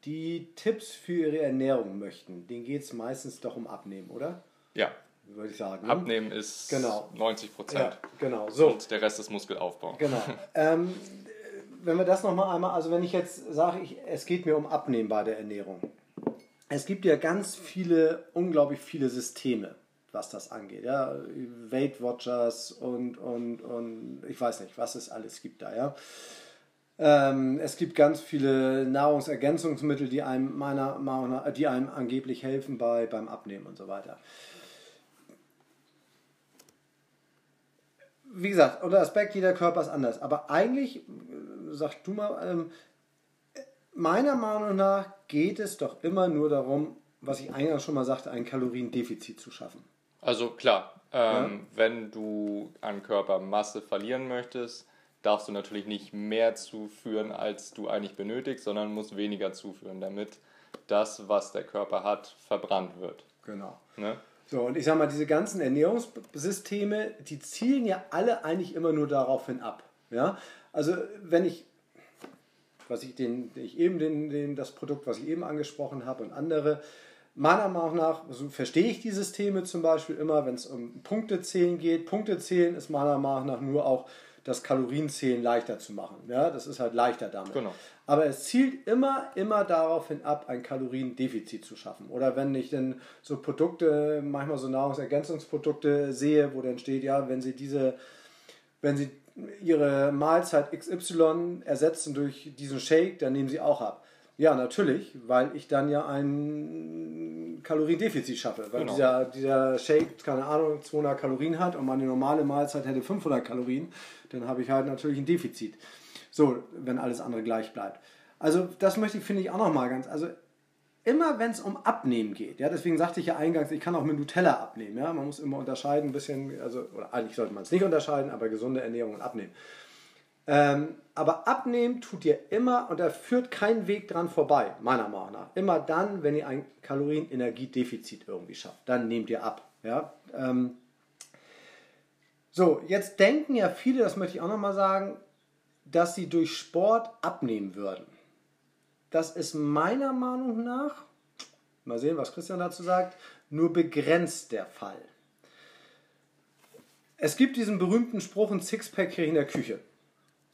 die Tipps für ihre Ernährung möchten, denen geht es meistens doch um Abnehmen, oder? Ja. Würde ich sagen. Ne? Abnehmen ist genau. 90 Prozent. Ja, genau. So. Und der Rest ist Muskelaufbau. Genau. *laughs* ähm, wenn wir das nochmal einmal, also wenn ich jetzt sage, ich, es geht mir um Abnehmen bei der Ernährung. Es gibt ja ganz viele, unglaublich viele Systeme was das angeht. Ja? Weight Watchers und, und, und ich weiß nicht, was es alles gibt da. Ja? Ähm, es gibt ganz viele Nahrungsergänzungsmittel, die einem meiner Meinung nach, die einem angeblich helfen bei, beim Abnehmen und so weiter. Wie gesagt, unter Aspekt, jeder Körper ist anders. Aber eigentlich, äh, sag du mal, ähm, meiner Meinung nach geht es doch immer nur darum, was ich eingangs schon mal sagte, ein Kaloriendefizit zu schaffen. Also klar, ähm, ja. wenn du an Körpermasse verlieren möchtest, darfst du natürlich nicht mehr zuführen, als du eigentlich benötigst, sondern musst weniger zuführen, damit das, was der Körper hat, verbrannt wird. Genau. Ne? So, und ich sag mal, diese ganzen Ernährungssysteme, die zielen ja alle eigentlich immer nur darauf hin ab. Ja? Also, wenn ich, was ich, den, ich eben den, den, das Produkt, was ich eben angesprochen habe und andere, Meiner Meinung nach also verstehe ich die Systeme zum Beispiel immer, wenn es um Punktezählen geht. Punktezählen ist meiner Meinung nach nur auch das Kalorienzählen leichter zu machen. Ja, das ist halt leichter damit. Genau. Aber es zielt immer, immer darauf hin ab, ein Kaloriendefizit zu schaffen. Oder wenn ich dann so Produkte, manchmal so Nahrungsergänzungsprodukte sehe, wo dann steht, ja, wenn Sie diese, wenn Sie Ihre Mahlzeit XY ersetzen durch diesen Shake, dann nehmen Sie auch ab. Ja, natürlich, weil ich dann ja ein Kaloriendefizit schaffe. Weil Genau. dieser, dieser Shake, keine Ahnung, 200 Kalorien hat und meine normale Mahlzeit hätte 500 Kalorien, dann habe ich halt natürlich ein Defizit. So, wenn alles andere gleich bleibt. Also das möchte ich, finde ich, auch nochmal ganz, also immer wenn es um Abnehmen geht, ja, deswegen sagte ich ja eingangs, ich kann auch mit Nutella abnehmen, ja, man muss immer unterscheiden ein bisschen, also, oder eigentlich sollte man es nicht unterscheiden, aber gesunde Ernährung und Abnehmen. Ähm, aber abnehmen tut ihr immer und da führt kein Weg dran vorbei, meiner Meinung nach. Immer dann, wenn ihr ein Kalorien-Energiedefizit irgendwie schafft, dann nehmt ihr ab. Ja? Ähm, so, jetzt denken ja viele, das möchte ich auch nochmal sagen, dass sie durch Sport abnehmen würden. Das ist meiner Meinung nach, mal sehen, was Christian dazu sagt, nur begrenzt der Fall. Es gibt diesen berühmten Spruch, ein Sixpack kriege ich in der Küche.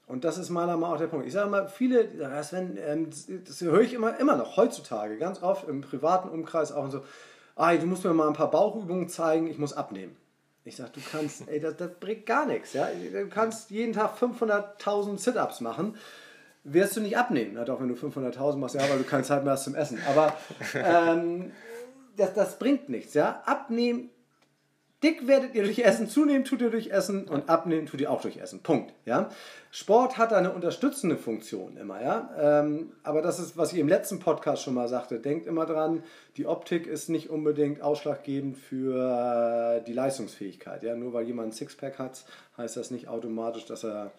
Und das ist meiner Meinung nach auch der Punkt. Ich sage mal, viele, das, wenn, ähm, das, das höre ich immer, immer noch heutzutage, ganz oft im privaten Umkreis auch und so, ah, du musst mir mal ein paar Bauchübungen zeigen, ich muss abnehmen. Ich sage, du kannst, ey, das, das bringt gar nichts. Ja? Du kannst jeden Tag 500.000 Sit-Ups machen, wirst du nicht abnehmen. Na doch, wenn du 500.000 machst, ja, weil du keine Zeit mehr hast zum Essen. Aber *laughs* ähm, das, das bringt nichts. Ja? Abnehmen Dick werdet ihr durch Essen, zunehmen tut ihr durch Essen und abnehmen tut ihr auch durch Essen. Punkt. Ja? Sport hat eine unterstützende Funktion immer, ja. Ähm, aber das ist, was ich im letzten Podcast schon mal sagte. Denkt immer dran, die Optik ist nicht unbedingt ausschlaggebend für äh, die Leistungsfähigkeit. Ja? Nur weil jemand ein Sixpack hat, heißt das nicht automatisch, dass er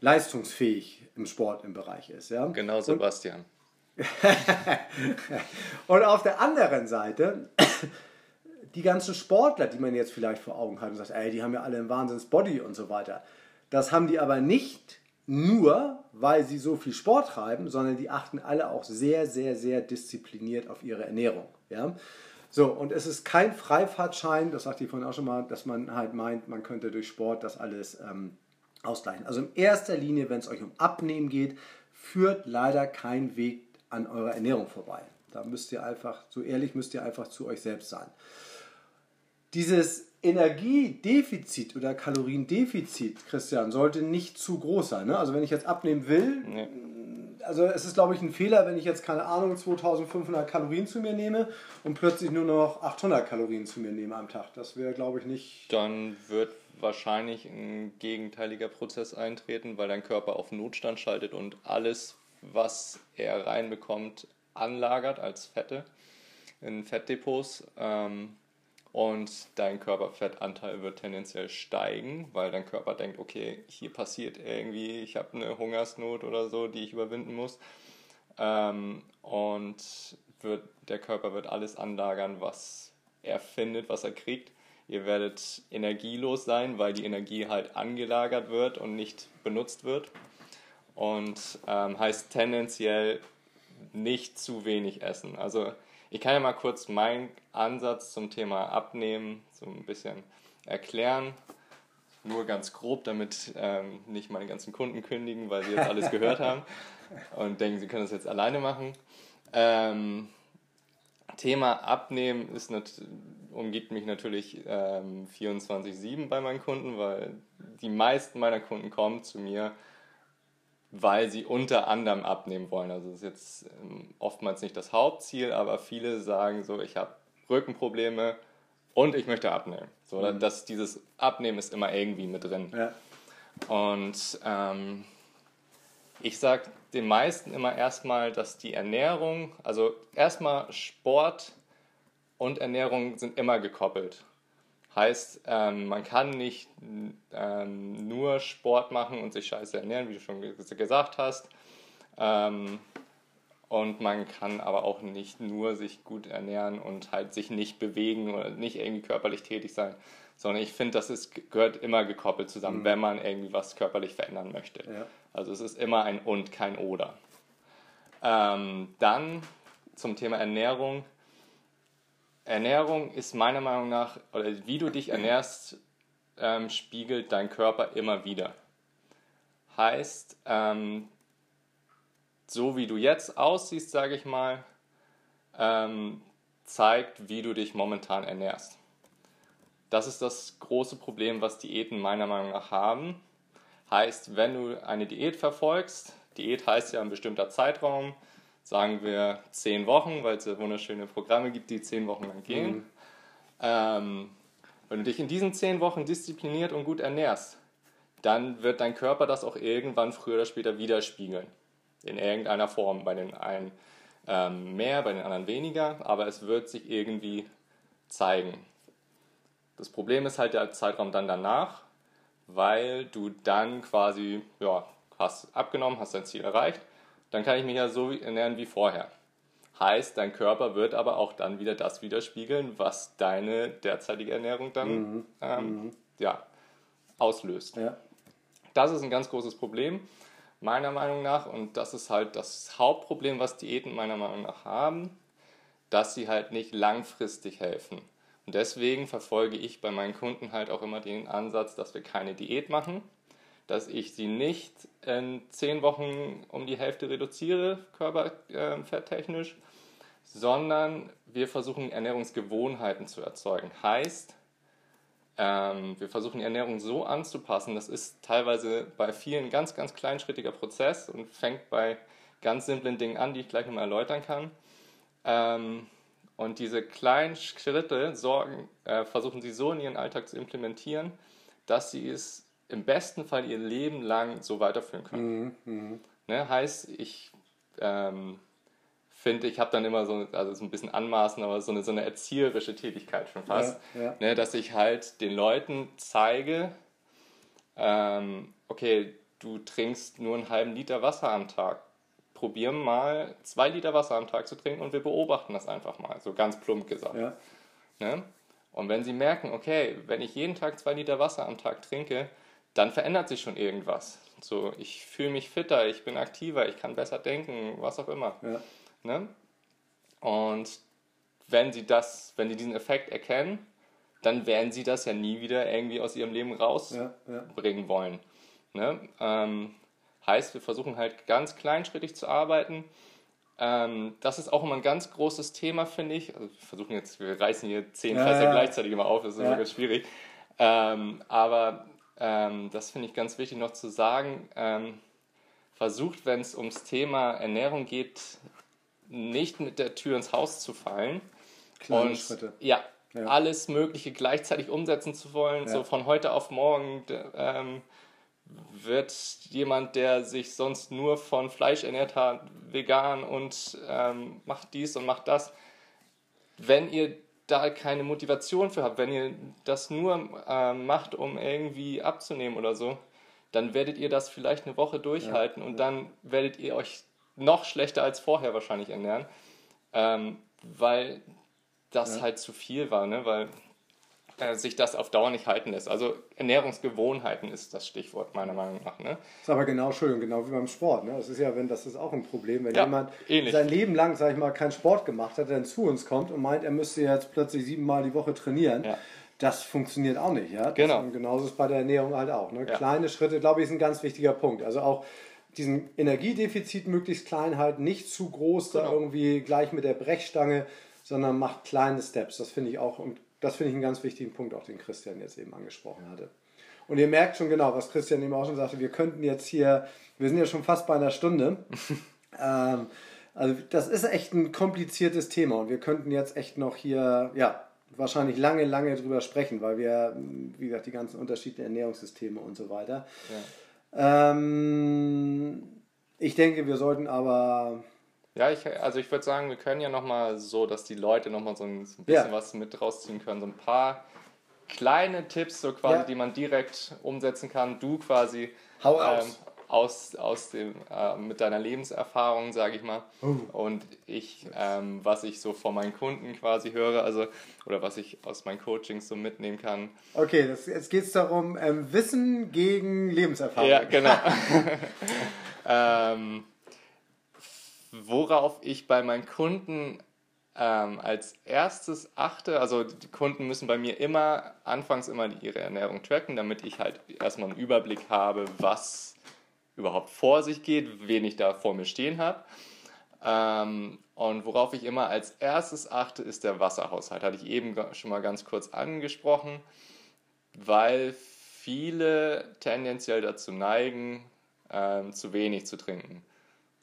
leistungsfähig im Sport im Bereich ist. Ja? Genau, Sebastian. *laughs* Und auf der anderen Seite, die ganzen Sportler, die man jetzt vielleicht vor Augen hat und sagt, ey, die haben ja alle einen Wahnsinns-Body und so weiter. Das haben die aber nicht nur, weil sie so viel Sport treiben, sondern die achten alle auch sehr, sehr, sehr diszipliniert auf ihre Ernährung. Ja? So, und es ist kein Freifahrtschein, das sagte ich vorhin auch schon mal, dass man halt meint, man könnte durch Sport das alles ähm, ausgleichen. Also in erster Linie, wenn es euch um Abnehmen geht, führt leider kein Weg an eurer Ernährung vorbei. Da müsst ihr einfach, so ehrlich müsst ihr einfach zu euch selbst sein. Dieses Energiedefizit oder Kaloriendefizit, Christian, sollte nicht zu groß sein. Ne? Also wenn ich jetzt abnehmen will, Nee. also es ist glaube ich ein Fehler, wenn ich jetzt keine Ahnung 2500 Kalorien zu mir nehme und plötzlich nur noch 800 Kalorien zu mir nehme am Tag. Das wäre glaube ich nicht. Dann wird wahrscheinlich ein gegenteiliger Prozess eintreten, weil dein Körper auf Notstand schaltet und alles, was er reinbekommt, anlagert als Fette in Fettdepots. Ähm, und dein Körperfettanteil wird tendenziell steigen, weil dein Körper denkt, okay, hier passiert irgendwie, ich habe eine Hungersnot oder so, die ich überwinden muss. Ähm, und wird, der Körper wird alles anlagern, was er findet, was er kriegt. Ihr werdet energielos sein, weil die Energie halt angelagert wird und nicht benutzt wird. Und ähm, heißt tendenziell nicht zu wenig essen. Also ich kann ja mal kurz meinen Ansatz zum Thema Abnehmen so ein bisschen erklären. Nur ganz grob, damit ähm, nicht meine ganzen Kunden kündigen, weil sie jetzt alles *laughs* gehört haben und denken, sie können das jetzt alleine machen. Ähm, Thema Abnehmen ist umgibt mich natürlich ähm, 24-7 bei meinen Kunden, weil die meisten meiner Kunden kommen zu mir, weil sie unter anderem abnehmen wollen. Also das ist jetzt ähm, oftmals nicht das Hauptziel, aber viele sagen so, ich habe Rückenprobleme und ich möchte abnehmen. So, Mhm. dass dieses Abnehmen ist immer irgendwie mit drin. Ja. Und ähm, ich sage den meisten immer erstmal, dass die Ernährung, also erstmal Sport und Ernährung sind immer gekoppelt. Heißt, ähm, man kann nicht ähm, nur Sport machen und sich scheiße ernähren, wie du schon ge- gesagt hast. Ähm, und man kann aber auch nicht nur sich gut ernähren und halt sich nicht bewegen oder nicht irgendwie körperlich tätig sein, sondern ich finde, das ist, gehört immer gekoppelt zusammen, wenn man irgendwie was körperlich verändern möchte. Ja. Also es ist immer ein und, kein oder. Ähm, dann zum Thema Ernährung. Ernährung ist meiner Meinung nach, oder wie du dich ernährst, ähm, spiegelt dein Körper immer wieder. heißt, ähm, so wie du jetzt aussiehst, sage ich mal, ähm, zeigt, wie du dich momentan ernährst. Das ist das große Problem, was Diäten meiner Meinung nach haben. Heißt, wenn du eine Diät verfolgst, Diät heißt ja ein bestimmter Zeitraum, sagen wir zehn Wochen, weil es ja wunderschöne Programme gibt, die zehn Wochen lang gehen. Mhm. Ähm, wenn du dich in diesen zehn Wochen diszipliniert und gut ernährst, dann wird dein Körper das auch irgendwann früher oder später widerspiegeln. In irgendeiner Form. Bei den einen ähm, mehr, bei den anderen weniger, aber es wird sich irgendwie zeigen. Das Problem ist halt der Zeitraum dann danach, weil du dann quasi, ja, hast abgenommen, hast dein Ziel erreicht, dann kann ich mich ja so ernähren wie vorher. Heißt, dein Körper wird aber auch dann wieder das widerspiegeln, was deine derzeitige Ernährung dann mhm. Ähm, mhm. Ja, auslöst. Ja. Das ist ein ganz großes Problem, meiner Meinung nach. Und das ist halt das Hauptproblem, was Diäten meiner Meinung nach haben, dass sie halt nicht langfristig helfen. Und deswegen verfolge ich bei meinen Kunden halt auch immer den Ansatz, dass wir keine Diät machen, dass ich sie nicht in zehn Wochen um die Hälfte reduziere, körperfetttechnisch, sondern wir versuchen Ernährungsgewohnheiten zu erzeugen. Heißt, ähm, wir versuchen die Ernährung so anzupassen, das ist teilweise bei vielen ganz, ganz kleinschrittiger Prozess und fängt bei ganz simplen Dingen an, die ich gleich nochmal erläutern kann. Ähm, und diese kleinen Schritte sorgen, äh, versuchen sie so in ihren Alltag zu implementieren, dass sie es im besten Fall ihr Leben lang so weiterführen können. Mhm, mh. ne, heißt, ich ähm, finde, ich habe dann immer so, also so ein bisschen anmaßen, aber so eine, so eine erzieherische Tätigkeit schon fast, ja, ja. Ne, dass ich halt den Leuten zeige, ähm, okay, du trinkst nur einen halben Liter Wasser am Tag. Probier mal zwei Liter Wasser am Tag zu trinken und wir beobachten das einfach mal, so ganz plump gesagt. Ja. Ne? Und wenn sie merken, okay, wenn ich jeden Tag zwei Liter Wasser am Tag trinke, dann verändert sich schon irgendwas. So, ich fühle mich fitter, ich bin aktiver, ich kann besser denken, was auch immer. Ja. Ne? Und wenn sie das, wenn sie diesen Effekt erkennen, dann werden sie das ja nie wieder irgendwie aus ihrem Leben rausbringen ja, ja. wollen. Ne? Ähm, heißt, wir versuchen halt ganz kleinschrittig zu arbeiten. Ähm, das ist auch immer ein ganz großes Thema, finde ich. Also wir versuchen jetzt, wir reißen hier zehn ja, Fässer gleichzeitig immer auf, das ist immer ganz schwierig. Ähm, aber ähm, das finde ich ganz wichtig noch zu sagen, ähm, versucht, wenn es ums Thema Ernährung geht, nicht mit der Tür ins Haus zu fallen. Kleine und, Schritte. Ja, ja, alles Mögliche gleichzeitig umsetzen zu wollen, ja. so von heute auf morgen. Ähm, wird jemand, der sich sonst nur von Fleisch ernährt hat, vegan und ähm, macht dies und macht das. Wenn ihr da keine Motivation für habt, wenn ihr das nur äh, macht, um irgendwie abzunehmen oder so, dann werdet ihr das vielleicht eine Woche durchhalten ja. und dann werdet ihr euch noch schlechter als vorher wahrscheinlich ernähren, ähm, weil das ja. halt zu viel war, ne? weil äh, sich das auf Dauer nicht halten lässt. Also Ernährungsgewohnheiten ist das Stichwort meiner Meinung nach. Ne? Das ist aber genau, Entschuldigung, genau wie beim Sport. Ne? Das ist ja, wenn das ist auch ein Problem, wenn ja, jemand ähnlich. sein Leben lang, sag ich mal, keinen Sport gemacht hat, dann zu uns kommt und meint, er müsste jetzt plötzlich siebenmal die Woche trainieren. Ja. Das funktioniert auch nicht, ja. Das genau. genauso ist es bei der Ernährung halt auch. Ne? Ja. Kleine Schritte, glaube ich, ist ein ganz wichtiger Punkt. Also auch diesen Energiedefizit möglichst klein halten, nicht zu groß genau. da irgendwie gleich mit der Brechstange, sondern macht kleine Steps. Das finde ich auch und das finde ich einen ganz wichtigen Punkt, auch den Christian jetzt eben angesprochen hatte. Und ihr merkt schon genau, was Christian eben auch schon sagte, wir könnten jetzt hier, wir sind ja schon fast bei einer Stunde. *laughs* ähm, also das ist echt ein kompliziertes Thema und wir könnten jetzt echt noch hier, ja, wahrscheinlich lange, lange drüber sprechen, weil wir, wie gesagt, die ganzen unterschiedlichen Ernährungssysteme und so weiter. Ja. Ähm, ich denke, wir sollten aber ja, ich, also ich würde sagen, wir können ja nochmal so, dass die Leute nochmal so ein, bisschen ja. was mit rausziehen können. So ein paar kleine Tipps, so quasi, ja. die man direkt umsetzen kann. Du quasi Hau aus. Ähm, aus, aus dem, äh, mit deiner Lebenserfahrung, sage ich mal. Oh. Und ich, ähm, was ich so von meinen Kunden quasi höre, also oder was ich aus meinen Coachings so mitnehmen kann. Okay, das, jetzt geht es darum, ähm, Wissen gegen Lebenserfahrung. Ja, genau. *laughs* *laughs* ähm, worauf ich bei meinen Kunden ähm, als erstes achte, also die Kunden müssen bei mir immer, anfangs immer ihre Ernährung tracken, damit ich halt erstmal einen Überblick habe, was überhaupt vor sich geht, wen ich da vor mir stehen habe. Ähm, und worauf ich immer als erstes achte, ist der Wasserhaushalt. Hatte ich eben schon mal ganz kurz angesprochen, weil viele tendenziell dazu neigen, ähm, zu wenig zu trinken.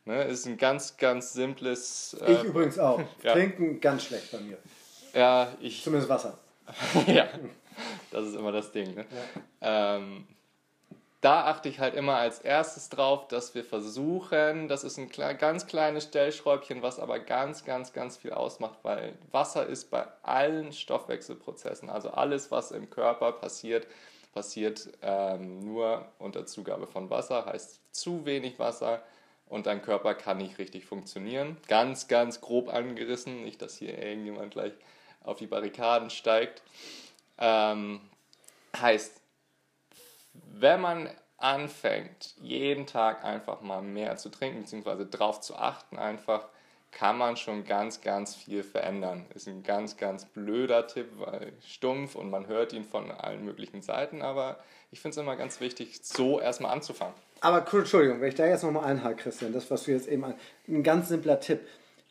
Ne, ist ein ganz, ganz simples. Äh, ich übrigens auch. *laughs* ja. Trinken ganz schlecht bei mir. Ja, ich. Zumindest Wasser. *laughs* ja, das ist immer das Ding. Ne? Ja. Ähm, da achte ich halt immer als erstes drauf, dass wir versuchen, das ist ein ganz kleines Stellschräubchen, was aber ganz, ganz, ganz viel ausmacht, weil Wasser ist bei allen Stoffwechselprozessen, also alles, was im Körper passiert, passiert ähm, nur unter Zugabe von Wasser, heißt zu wenig Wasser und dein Körper kann nicht richtig funktionieren. Ganz, ganz grob angerissen, nicht, dass hier irgendjemand gleich auf die Barrikaden steigt. Ähm, heißt, wenn man anfängt, jeden Tag einfach mal mehr zu trinken, beziehungsweise darauf zu achten, einfach, kann man schon ganz, ganz viel verändern. Ist ein ganz, ganz blöder Tipp, weil stumpf und man hört ihn von allen möglichen Seiten, aber ich finde es immer ganz wichtig, so erstmal anzufangen. Aber Entschuldigung, wenn ich da jetzt nochmal einhake, Christian, das, was du jetzt eben an. Ein ganz simpler Tipp.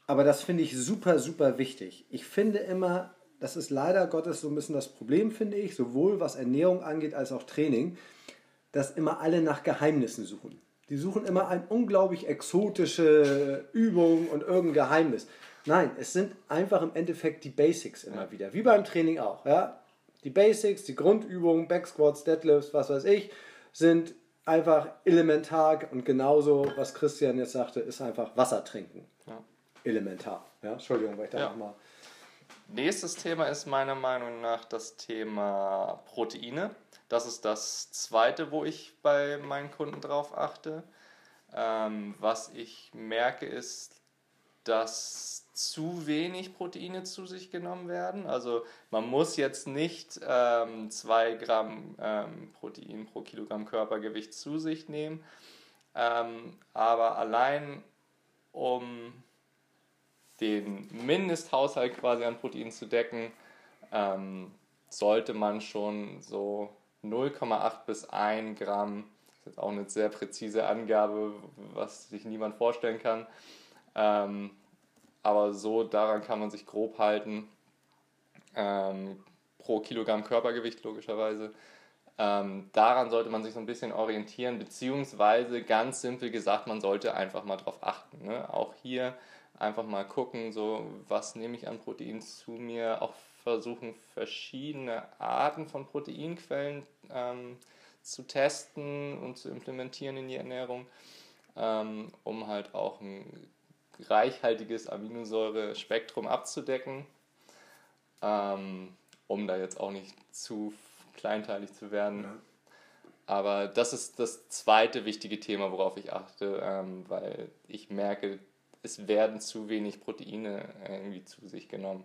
Aber das finde ich super, super wichtig. Ich finde immer, das ist leider Gottes so ein bisschen das Problem, finde ich, sowohl was Ernährung angeht als auch Training, dass immer alle nach Geheimnissen suchen. Die suchen immer eine unglaublich exotische Übung und irgendein Geheimnis. Nein, es sind einfach im Endeffekt die Basics immer wieder, wie beim Training auch. Ja? Die Basics, die Grundübungen, Backsquats, Deadlifts, was weiß ich, sind einfach elementar und genauso, was Christian jetzt sagte, ist einfach Wasser trinken. Ja. Elementar. Ja? Entschuldigung, weil ich da ja. nochmal. Nächstes Thema ist meiner Meinung nach das Thema Proteine. Das ist das zweite, wo ich bei meinen Kunden drauf achte. Ähm, was ich merke, ist, dass zu wenig Proteine zu sich genommen werden. Also man muss jetzt nicht 2 ähm, Gramm ähm, Protein pro Kilogramm Körpergewicht zu sich nehmen, ähm, aber allein um den Mindesthaushalt quasi an Protein zu decken, ähm, sollte man schon so 0,8 bis 1 Gramm, das ist jetzt auch eine sehr präzise Angabe, was sich niemand vorstellen kann, ähm, aber so daran kann man sich grob halten, ähm, pro Kilogramm Körpergewicht logischerweise. Ähm, daran sollte man sich so ein bisschen orientieren, beziehungsweise ganz simpel gesagt, man sollte einfach mal drauf achten. Ne? Auch hier einfach mal gucken, so was nehme ich an Protein zu mir, auch versuchen verschiedene Arten von Proteinquellen ähm, zu testen und zu implementieren in die Ernährung, ähm, um halt auch ein reichhaltiges Aminosäure-Spektrum abzudecken, ähm, um da jetzt auch nicht zu kleinteilig zu werden. Ja. Aber das ist das zweite wichtige Thema, worauf ich achte, ähm, weil ich merke, es werden zu wenig Proteine irgendwie zu sich genommen.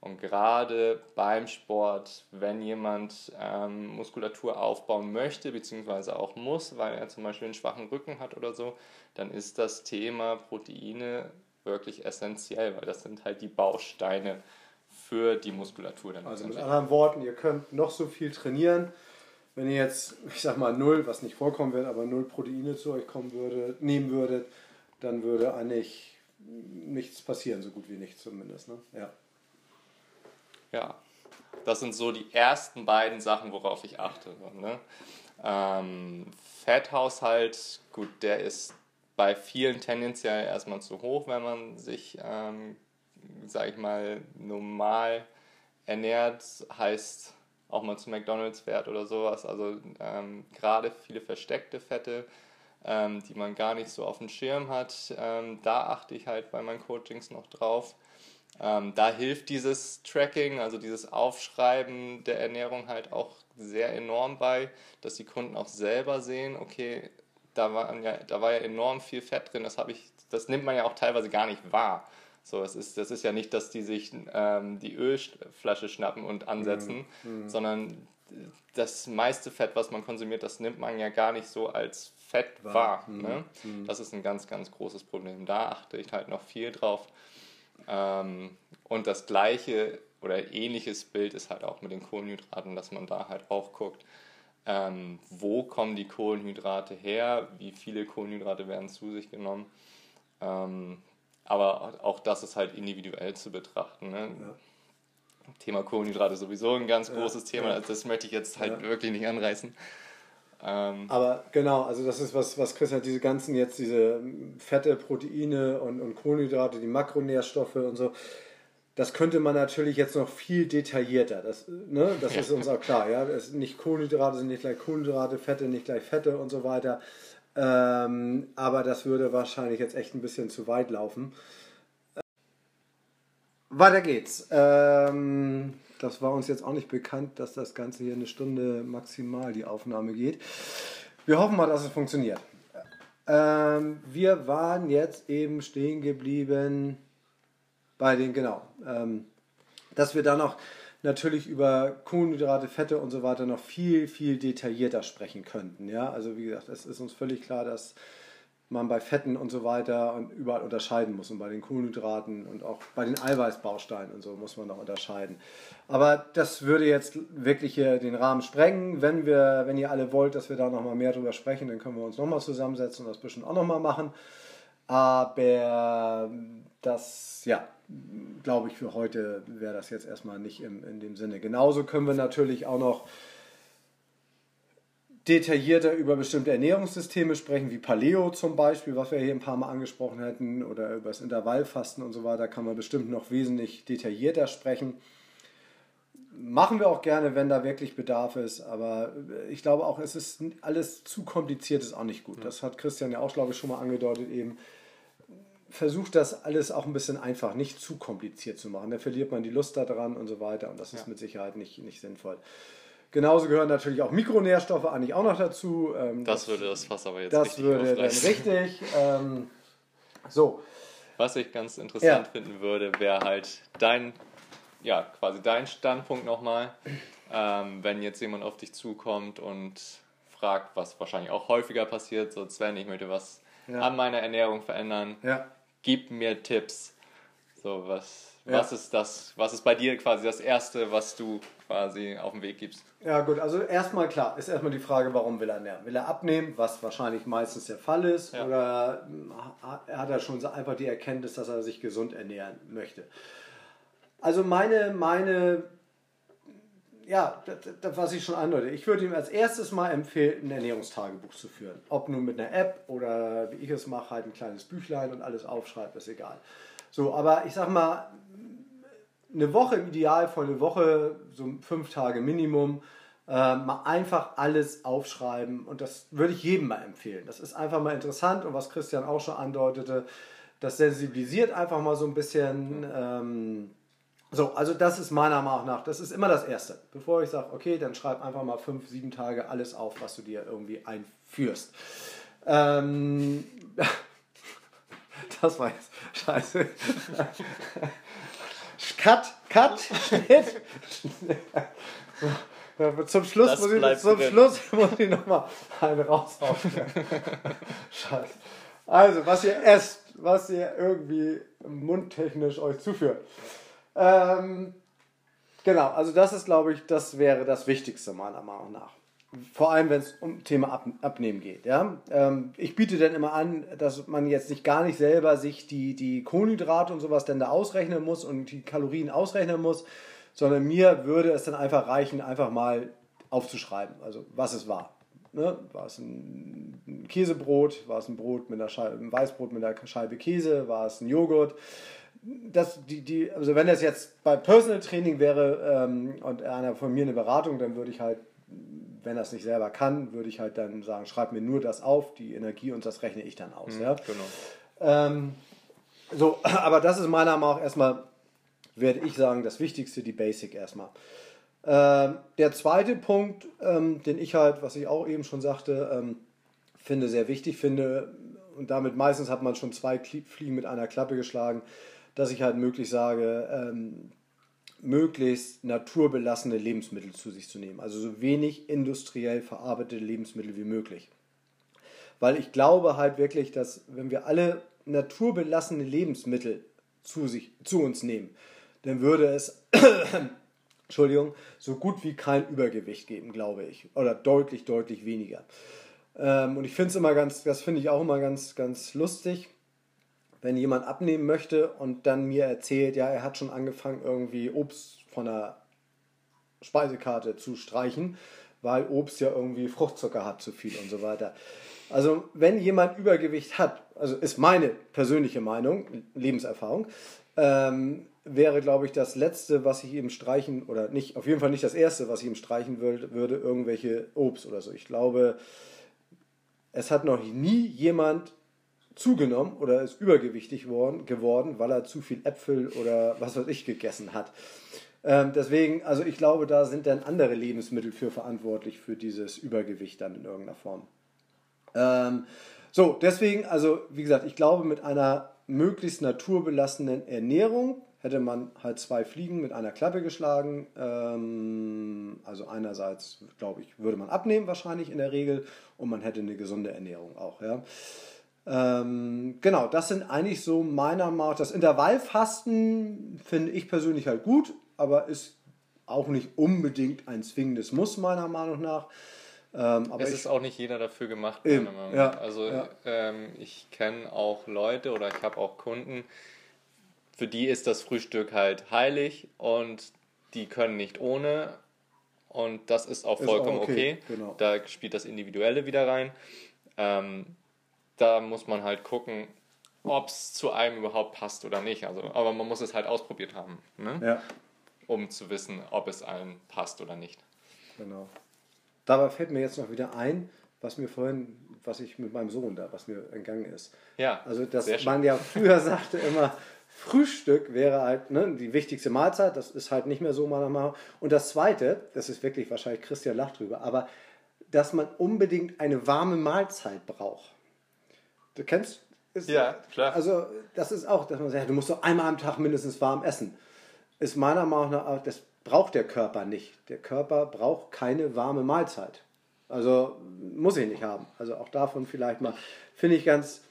Und gerade beim Sport, wenn jemand ähm, Muskulatur aufbauen möchte, beziehungsweise auch muss, weil er zum Beispiel einen schwachen Rücken hat oder so, dann ist das Thema Proteine wirklich essentiell, weil das sind halt die Bausteine für die Muskulatur. Dann also mit anderen Worten, ihr könnt noch so viel trainieren. Wenn ihr jetzt, ich sag mal, null, was nicht vorkommen wird, aber null Proteine zu euch kommen würde, nehmen würdet, dann würde eigentlich nichts passieren, so gut wie nichts zumindest. Ne? Ja. Ja, das sind so die ersten beiden Sachen, worauf ich achte. Ne? Ähm, Fetthaushalt, gut, der ist bei vielen tendenziell erstmal zu hoch, wenn man sich, ähm, sag ich mal, normal ernährt, heißt auch mal zu McDonalds fährt oder sowas. Also ähm, gerade viele versteckte Fette, ähm, die man gar nicht so auf dem Schirm hat, ähm, da achte ich halt bei meinen Coachings noch drauf. Ähm, da hilft dieses Tracking, also dieses Aufschreiben der Ernährung halt auch sehr enorm bei, dass die Kunden auch selber sehen, okay, da war ja, da war ja enorm viel Fett drin, das ich, das nimmt man ja auch teilweise gar nicht wahr. So, es ist, das ist ja nicht, dass die sich ähm, die Ölflasche schnappen und ansetzen, mhm. mhm. sondern das meiste Fett, was man konsumiert, das nimmt man ja gar nicht so als Fett wahr. wahr mhm. Ne? Mhm. Das ist ein ganz, ganz großes Problem. Da achte ich halt noch viel drauf. Ähm, und das gleiche oder ähnliches Bild ist halt auch mit den Kohlenhydraten, dass man da halt auch guckt, ähm, wo kommen die Kohlenhydrate her, wie viele Kohlenhydrate werden zu sich genommen. Ähm, aber auch das ist halt individuell zu betrachten. Ne? Ja. Thema Kohlenhydrate ist sowieso ein ganz großes ja, Thema, ja. Also das möchte ich jetzt halt wirklich nicht anreißen. Ähm, Aber genau, also das ist was, was Chris hat, diese ganzen jetzt, diese Fette, Proteine und, und Kohlenhydrate, die Makronährstoffe und so, das könnte man natürlich jetzt noch viel detaillierter. Das, ne, das ist uns auch klar. Ja? Es nicht Kohlenhydrate sind nicht gleich Kohlenhydrate, Fette nicht gleich Fette und so weiter. Ähm, aber das würde wahrscheinlich jetzt echt ein bisschen zu weit laufen. Weiter geht's. Ähm, das war uns jetzt auch nicht bekannt, dass das Ganze hier eine Stunde maximal die Aufnahme geht. Wir hoffen mal, dass es funktioniert. Ähm, wir waren jetzt eben stehen geblieben bei den, genau, ähm, dass wir da noch natürlich über Kohlenhydrate, Fette und so weiter noch viel, viel detaillierter sprechen könnten. Ja? Also wie gesagt, es ist uns völlig klar, dass man bei Fetten und so weiter und überall unterscheiden muss. Und bei den Kohlenhydraten und auch bei den Eiweißbausteinen und so muss man noch unterscheiden. Aber das würde jetzt wirklich hier den Rahmen sprengen. Wenn, wir, wenn ihr alle wollt, dass wir da nochmal mehr drüber sprechen, dann können wir uns nochmal zusammensetzen und das bestimmt auch nochmal machen. Aber das, ja, glaube ich, für heute wäre das jetzt erstmal nicht im, in dem Sinne. Genauso können wir natürlich auch noch detaillierter über bestimmte Ernährungssysteme sprechen, wie Paleo zum Beispiel, was wir hier ein paar Mal angesprochen hätten, oder über das Intervallfasten und so weiter, kann man bestimmt noch wesentlich detaillierter sprechen. Machen wir auch gerne, wenn da wirklich Bedarf ist, aber ich glaube auch, es ist alles zu kompliziert, ist auch nicht gut. Das hat Christian ja auch, glaube ich, schon mal angedeutet eben. Versucht das alles auch ein bisschen einfach, nicht zu kompliziert zu machen. Da verliert man die Lust daran und so weiter und das ist ja. mit Sicherheit nicht, nicht sinnvoll. Genauso gehören natürlich auch Mikronährstoffe eigentlich auch noch dazu. Ähm, das, das, würde das Fass aber jetzt das richtig würde dann richtig. Ähm, so. Was ich ganz interessant ja. finden würde, wäre halt dein, ja, quasi dein Standpunkt nochmal, ähm, wenn jetzt jemand auf dich zukommt und fragt, was wahrscheinlich auch häufiger passiert, so Sven, ich möchte was ja. an meiner Ernährung verändern, ja. gib mir Tipps. So, was, was ist das, was ist bei dir quasi das Erste, was du quasi auf den Weg gibst? Ja gut, also erstmal klar, ist erstmal die Frage, warum will er ernähren? Will er abnehmen, was wahrscheinlich meistens der Fall ist, ja. oder hat er schon einfach die Erkenntnis, dass er sich gesund ernähren möchte? Also meine, meine, ja, das, das, was ich schon andeute, ich würde ihm als erstes mal empfehlen, ein Ernährungstagebuch zu führen. Ob nun mit einer App oder wie ich es mache, halt ein kleines Büchlein und alles aufschreibt, ist egal. So, aber ich sag mal, eine Woche im Idealfall, eine Woche, so fünf Tage Minimum, äh, mal einfach alles aufschreiben und das würde ich jedem mal empfehlen. Das ist einfach mal interessant und was Christian auch schon andeutete, das sensibilisiert einfach mal so ein bisschen. Ähm, so, also das ist meiner Meinung nach, das ist immer das Erste. Bevor ich sage, okay, dann schreib einfach mal fünf, sieben Tage alles auf, was du dir irgendwie einführst. Ähm, *laughs* das war jetzt scheiße. *laughs* Cut, Cut, Schnitt. *laughs* zum Schluss, muss ich, zum Schluss *laughs* muss ich nochmal einen raushauen. *laughs* Scheiße. Also, was ihr esst, was ihr irgendwie mundtechnisch euch zuführt. Ähm, genau, also das ist, glaube ich, das wäre das Wichtigste meiner Meinung nach vor allem wenn es um Thema Ab Abnehmen geht. Ja? Ähm, ich biete dann immer an, dass man jetzt nicht gar nicht selber sich die, die Kohlenhydrate und sowas dann da ausrechnen muss und die Kalorien ausrechnen muss, sondern mir würde es dann einfach reichen, einfach mal aufzuschreiben, also was es war. Ne? War es ein Käsebrot, war es ein Brot mit einer Scheibe, ein Weißbrot mit einer Scheibe Käse, war es ein Joghurt. Das, die, die, also wenn das jetzt bei Personal Training wäre ähm, und einer von mir eine Beratung, dann würde ich halt wenn er es nicht selber kann, würde ich halt dann sagen, schreib mir nur das auf, die Energie und das rechne ich dann aus. Mhm, ja? Genau. Ähm, so, *clears throat* aber das ist meiner Meinung nach erstmal, werde ich sagen, das Wichtigste, die Basic erstmal. Ähm, der zweite Punkt, ähm, den ich halt, was ich auch eben schon sagte, ähm, finde sehr wichtig finde, und damit meistens hat man schon zwei Fliegen mit einer Klappe geschlagen, dass ich halt möglich sage, ähm, möglichst naturbelassene Lebensmittel zu sich zu nehmen. Also so wenig industriell verarbeitete Lebensmittel wie möglich. Weil ich glaube halt wirklich, dass wenn wir alle naturbelassene Lebensmittel zu, sich, zu uns nehmen, dann würde es *coughs* Entschuldigung, so gut wie kein Übergewicht geben, glaube ich. Oder deutlich, deutlich weniger. Ähm, und ich finde es immer ganz, das finde ich auch immer ganz, ganz lustig, wenn jemand abnehmen möchte und dann mir erzählt, ja, er hat schon angefangen, irgendwie Obst von der Speisekarte zu streichen, weil Obst ja irgendwie Fruchtzucker hat zu viel und so weiter. Also wenn jemand Übergewicht hat, also ist meine persönliche Meinung, Lebenserfahrung, ähm, wäre, glaube ich, das Letzte, was ich ihm streichen, oder nicht, auf jeden Fall nicht das Erste, was ich ihm streichen würde, würde irgendwelche Obst oder so. Ich glaube, es hat noch nie jemand zugenommen oder ist übergewichtig worden, geworden, weil er zu viel Äpfel oder was weiß ich gegessen hat. Ähm, deswegen, also ich glaube, da sind dann andere Lebensmittel für verantwortlich für dieses Übergewicht dann in irgendeiner Form. Ähm, so, deswegen, also wie gesagt, ich glaube, mit einer möglichst naturbelassenen Ernährung hätte man halt zwei Fliegen mit einer Klappe geschlagen. Ähm, also einerseits, glaube ich, würde man abnehmen wahrscheinlich in der Regel und man hätte eine gesunde Ernährung auch. Ja. Ähm, genau, das sind eigentlich so meiner Meinung nach. Das Intervallfasten finde ich persönlich halt gut, aber ist auch nicht unbedingt ein zwingendes Muss meiner Meinung nach. Ähm, es ist auch nicht jeder dafür gemacht, meiner Meinung nach. Ja, also ja. Ähm, ich kenne auch Leute oder ich habe auch Kunden, für die ist das Frühstück halt heilig und die können nicht ohne und das ist auch vollkommen ist auch okay. okay. Genau. Da spielt das Individuelle wieder rein. Ähm, da muss man halt gucken, ob es zu einem überhaupt passt oder nicht. Also, aber man muss es halt ausprobiert haben, ne? ja. um zu wissen, ob es einem passt oder nicht. Genau. Dabei fällt mir jetzt noch wieder ein, was mir vorhin, was ich mit meinem Sohn da, was mir entgangen ist. Ja. Also, dass man ja früher *laughs* sagte immer, Frühstück wäre halt ne, die wichtigste Mahlzeit, das ist halt nicht mehr so meiner Meinung Und das Zweite, das ist wirklich wahrscheinlich Christian lacht drüber, aber dass man unbedingt eine warme Mahlzeit braucht. Du kennst? Ist, ja, klar. Also das ist auch, dass man sagt, du musst doch einmal am Tag mindestens warm essen. Ist meiner Meinung nach, das braucht der Körper nicht. Der Körper braucht keine warme Mahlzeit. Also muss ich nicht haben. Also auch davon vielleicht mal, finde ich ganz,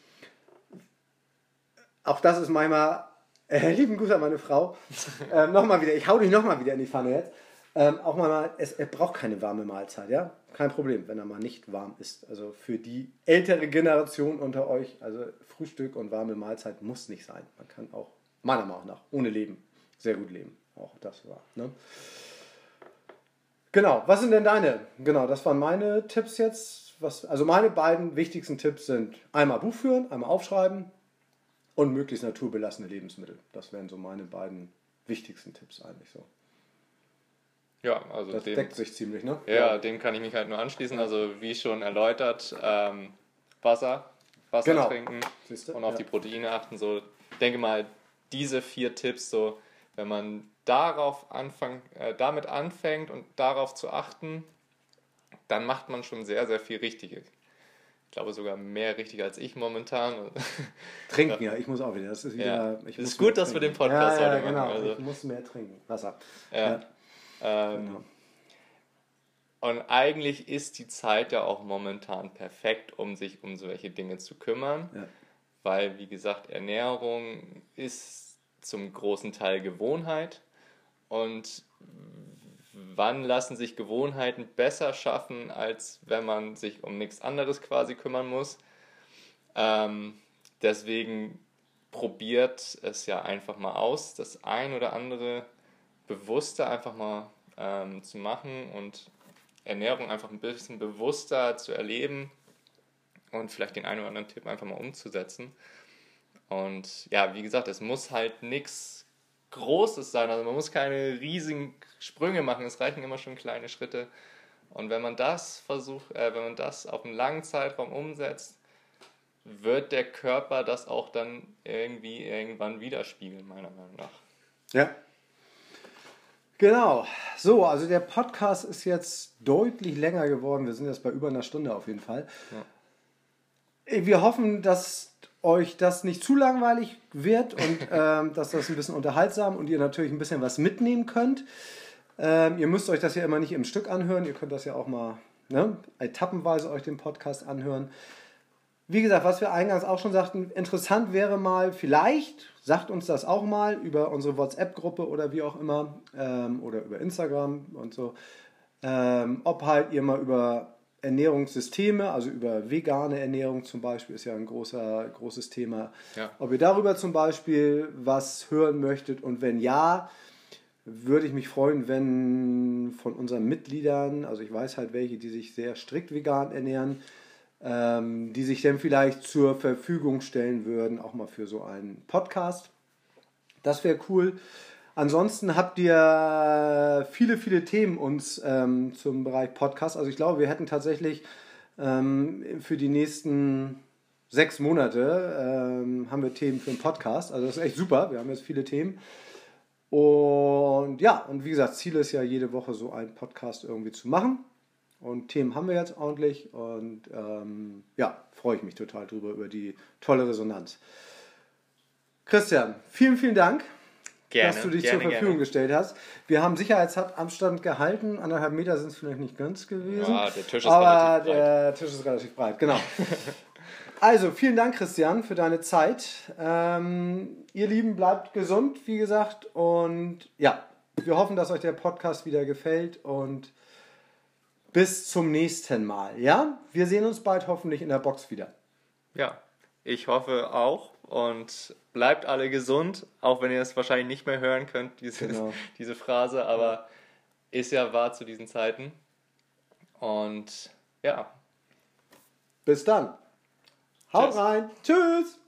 auch das ist manchmal äh, *laughs* lieben Gruß an meine Frau. *laughs* Ähm, nochmal wieder, ich hau dich nochmal wieder in die Pfanne jetzt. Ähm, auch mal, es, er braucht keine warme Mahlzeit, ja? Kein Problem, wenn er mal nicht warm ist. Also für die ältere Generation unter euch, also Frühstück und warme Mahlzeit muss nicht sein. Man kann auch, meiner Meinung nach, ohne Leben, sehr gut leben. Auch das war. Ne? Genau, was sind denn deine? Genau, das waren meine Tipps jetzt. Was, also meine beiden wichtigsten Tipps sind einmal Buch führen, einmal aufschreiben, und möglichst naturbelassene Lebensmittel. Das wären so meine beiden wichtigsten Tipps eigentlich so. Ja, also das dem, deckt sich ziemlich, ne? Ja, ja, dem kann ich mich halt nur anschließen. Also wie schon erläutert, ähm, Wasser, Wasser genau. trinken und auf ja. die Proteine achten. So, ich denke mal, diese vier Tipps, so, wenn man darauf anfang, äh, damit anfängt und darauf zu achten, dann macht man schon sehr, sehr viel Richtiges. Ich glaube sogar mehr richtig als ich momentan. *laughs* Trinken, ja, ich muss auch wieder. Das ist, wieder, ja. ich ist gut, dass wir den Podcast ja, ja, heute genau. machen. Also. Ich muss mehr trinken. Wasser. Ja. Ähm, genau. Und eigentlich ist die Zeit ja auch momentan perfekt, um sich um solche Dinge zu kümmern. Ja. Weil, wie gesagt, Ernährung ist zum großen Teil Gewohnheit. Und wann lassen sich Gewohnheiten besser schaffen, als wenn man sich um nichts anderes quasi kümmern muss. Ähm, deswegen probiert es ja einfach mal aus, das ein oder andere bewusster einfach mal ähm, zu machen und Ernährung einfach ein bisschen bewusster zu erleben und vielleicht den einen oder anderen Tipp einfach mal umzusetzen. Und ja, wie gesagt, es muss halt nichts Großes sein. Also man muss keine riesigen Sprünge machen, es reichen immer schon kleine Schritte. Und wenn man das versucht, äh, wenn man das auf einen langen Zeitraum umsetzt, wird der Körper das auch dann irgendwie irgendwann widerspiegeln, meiner Meinung nach. Ja. Genau. So, also der Podcast ist jetzt deutlich länger geworden. Wir sind jetzt bei über einer Stunde auf jeden Fall. Ja. Wir hoffen, dass euch das nicht zu langweilig wird und *laughs* ähm, dass das ein bisschen unterhaltsam und ihr natürlich ein bisschen was mitnehmen könnt. Ähm, ihr müsst euch das ja immer nicht im Stück anhören, ihr könnt das ja auch mal ne, etappenweise euch den Podcast anhören. Wie gesagt, was wir eingangs auch schon sagten, interessant wäre mal vielleicht Sagt uns das auch mal über unsere WhatsApp-Gruppe oder wie auch immer ähm, oder über Instagram und so. Ähm, ob halt ihr mal über Ernährungssysteme, also über vegane Ernährung zum Beispiel, ist ja ein großer, großes Thema. Ja. Ob ihr darüber zum Beispiel was hören möchtet und wenn ja, würde ich mich freuen, wenn von unseren Mitgliedern, also ich weiß halt welche, die sich sehr strikt vegan ernähren, ähm, die sich dann vielleicht zur Verfügung stellen würden, auch mal für so einen Podcast. Das wäre cool. Ansonsten habt ihr viele, viele Themen uns ähm, zum Bereich Podcast. Also ich glaube, wir hätten tatsächlich ähm, für die nächsten sechs Monate ähm, haben wir Themen für einen Podcast. Also das ist echt super. Wir haben jetzt viele Themen. Und ja, und wie gesagt, Ziel ist ja jede Woche so einen Podcast irgendwie zu machen. Und Themen haben wir jetzt ordentlich. Und ähm, ja, freue ich mich total drüber, über die tolle Resonanz. Christian, vielen, vielen Dank. Gerne, dass du dich gerne, zur Verfügung gerne. gestellt hast. Wir haben Sicherheitsabstand gehalten. Anderthalb Meter sind es vielleicht nicht ganz gewesen. Ja, der Tisch ist aber relativ breit. der Tisch ist relativ breit, genau. *laughs* also, vielen Dank, Christian, für deine Zeit. Ähm, ihr Lieben, bleibt gesund, wie gesagt. Und ja, wir hoffen, dass euch der Podcast wieder gefällt. Und bis zum nächsten Mal. Ja, wir sehen uns bald hoffentlich in der Box wieder. Ja, ich hoffe auch und bleibt alle gesund, auch wenn ihr es wahrscheinlich nicht mehr hören könnt, diese, genau. *laughs* diese Phrase, aber ist ja wahr zu diesen Zeiten. Und ja. Bis dann. Haut rein. Tschüss.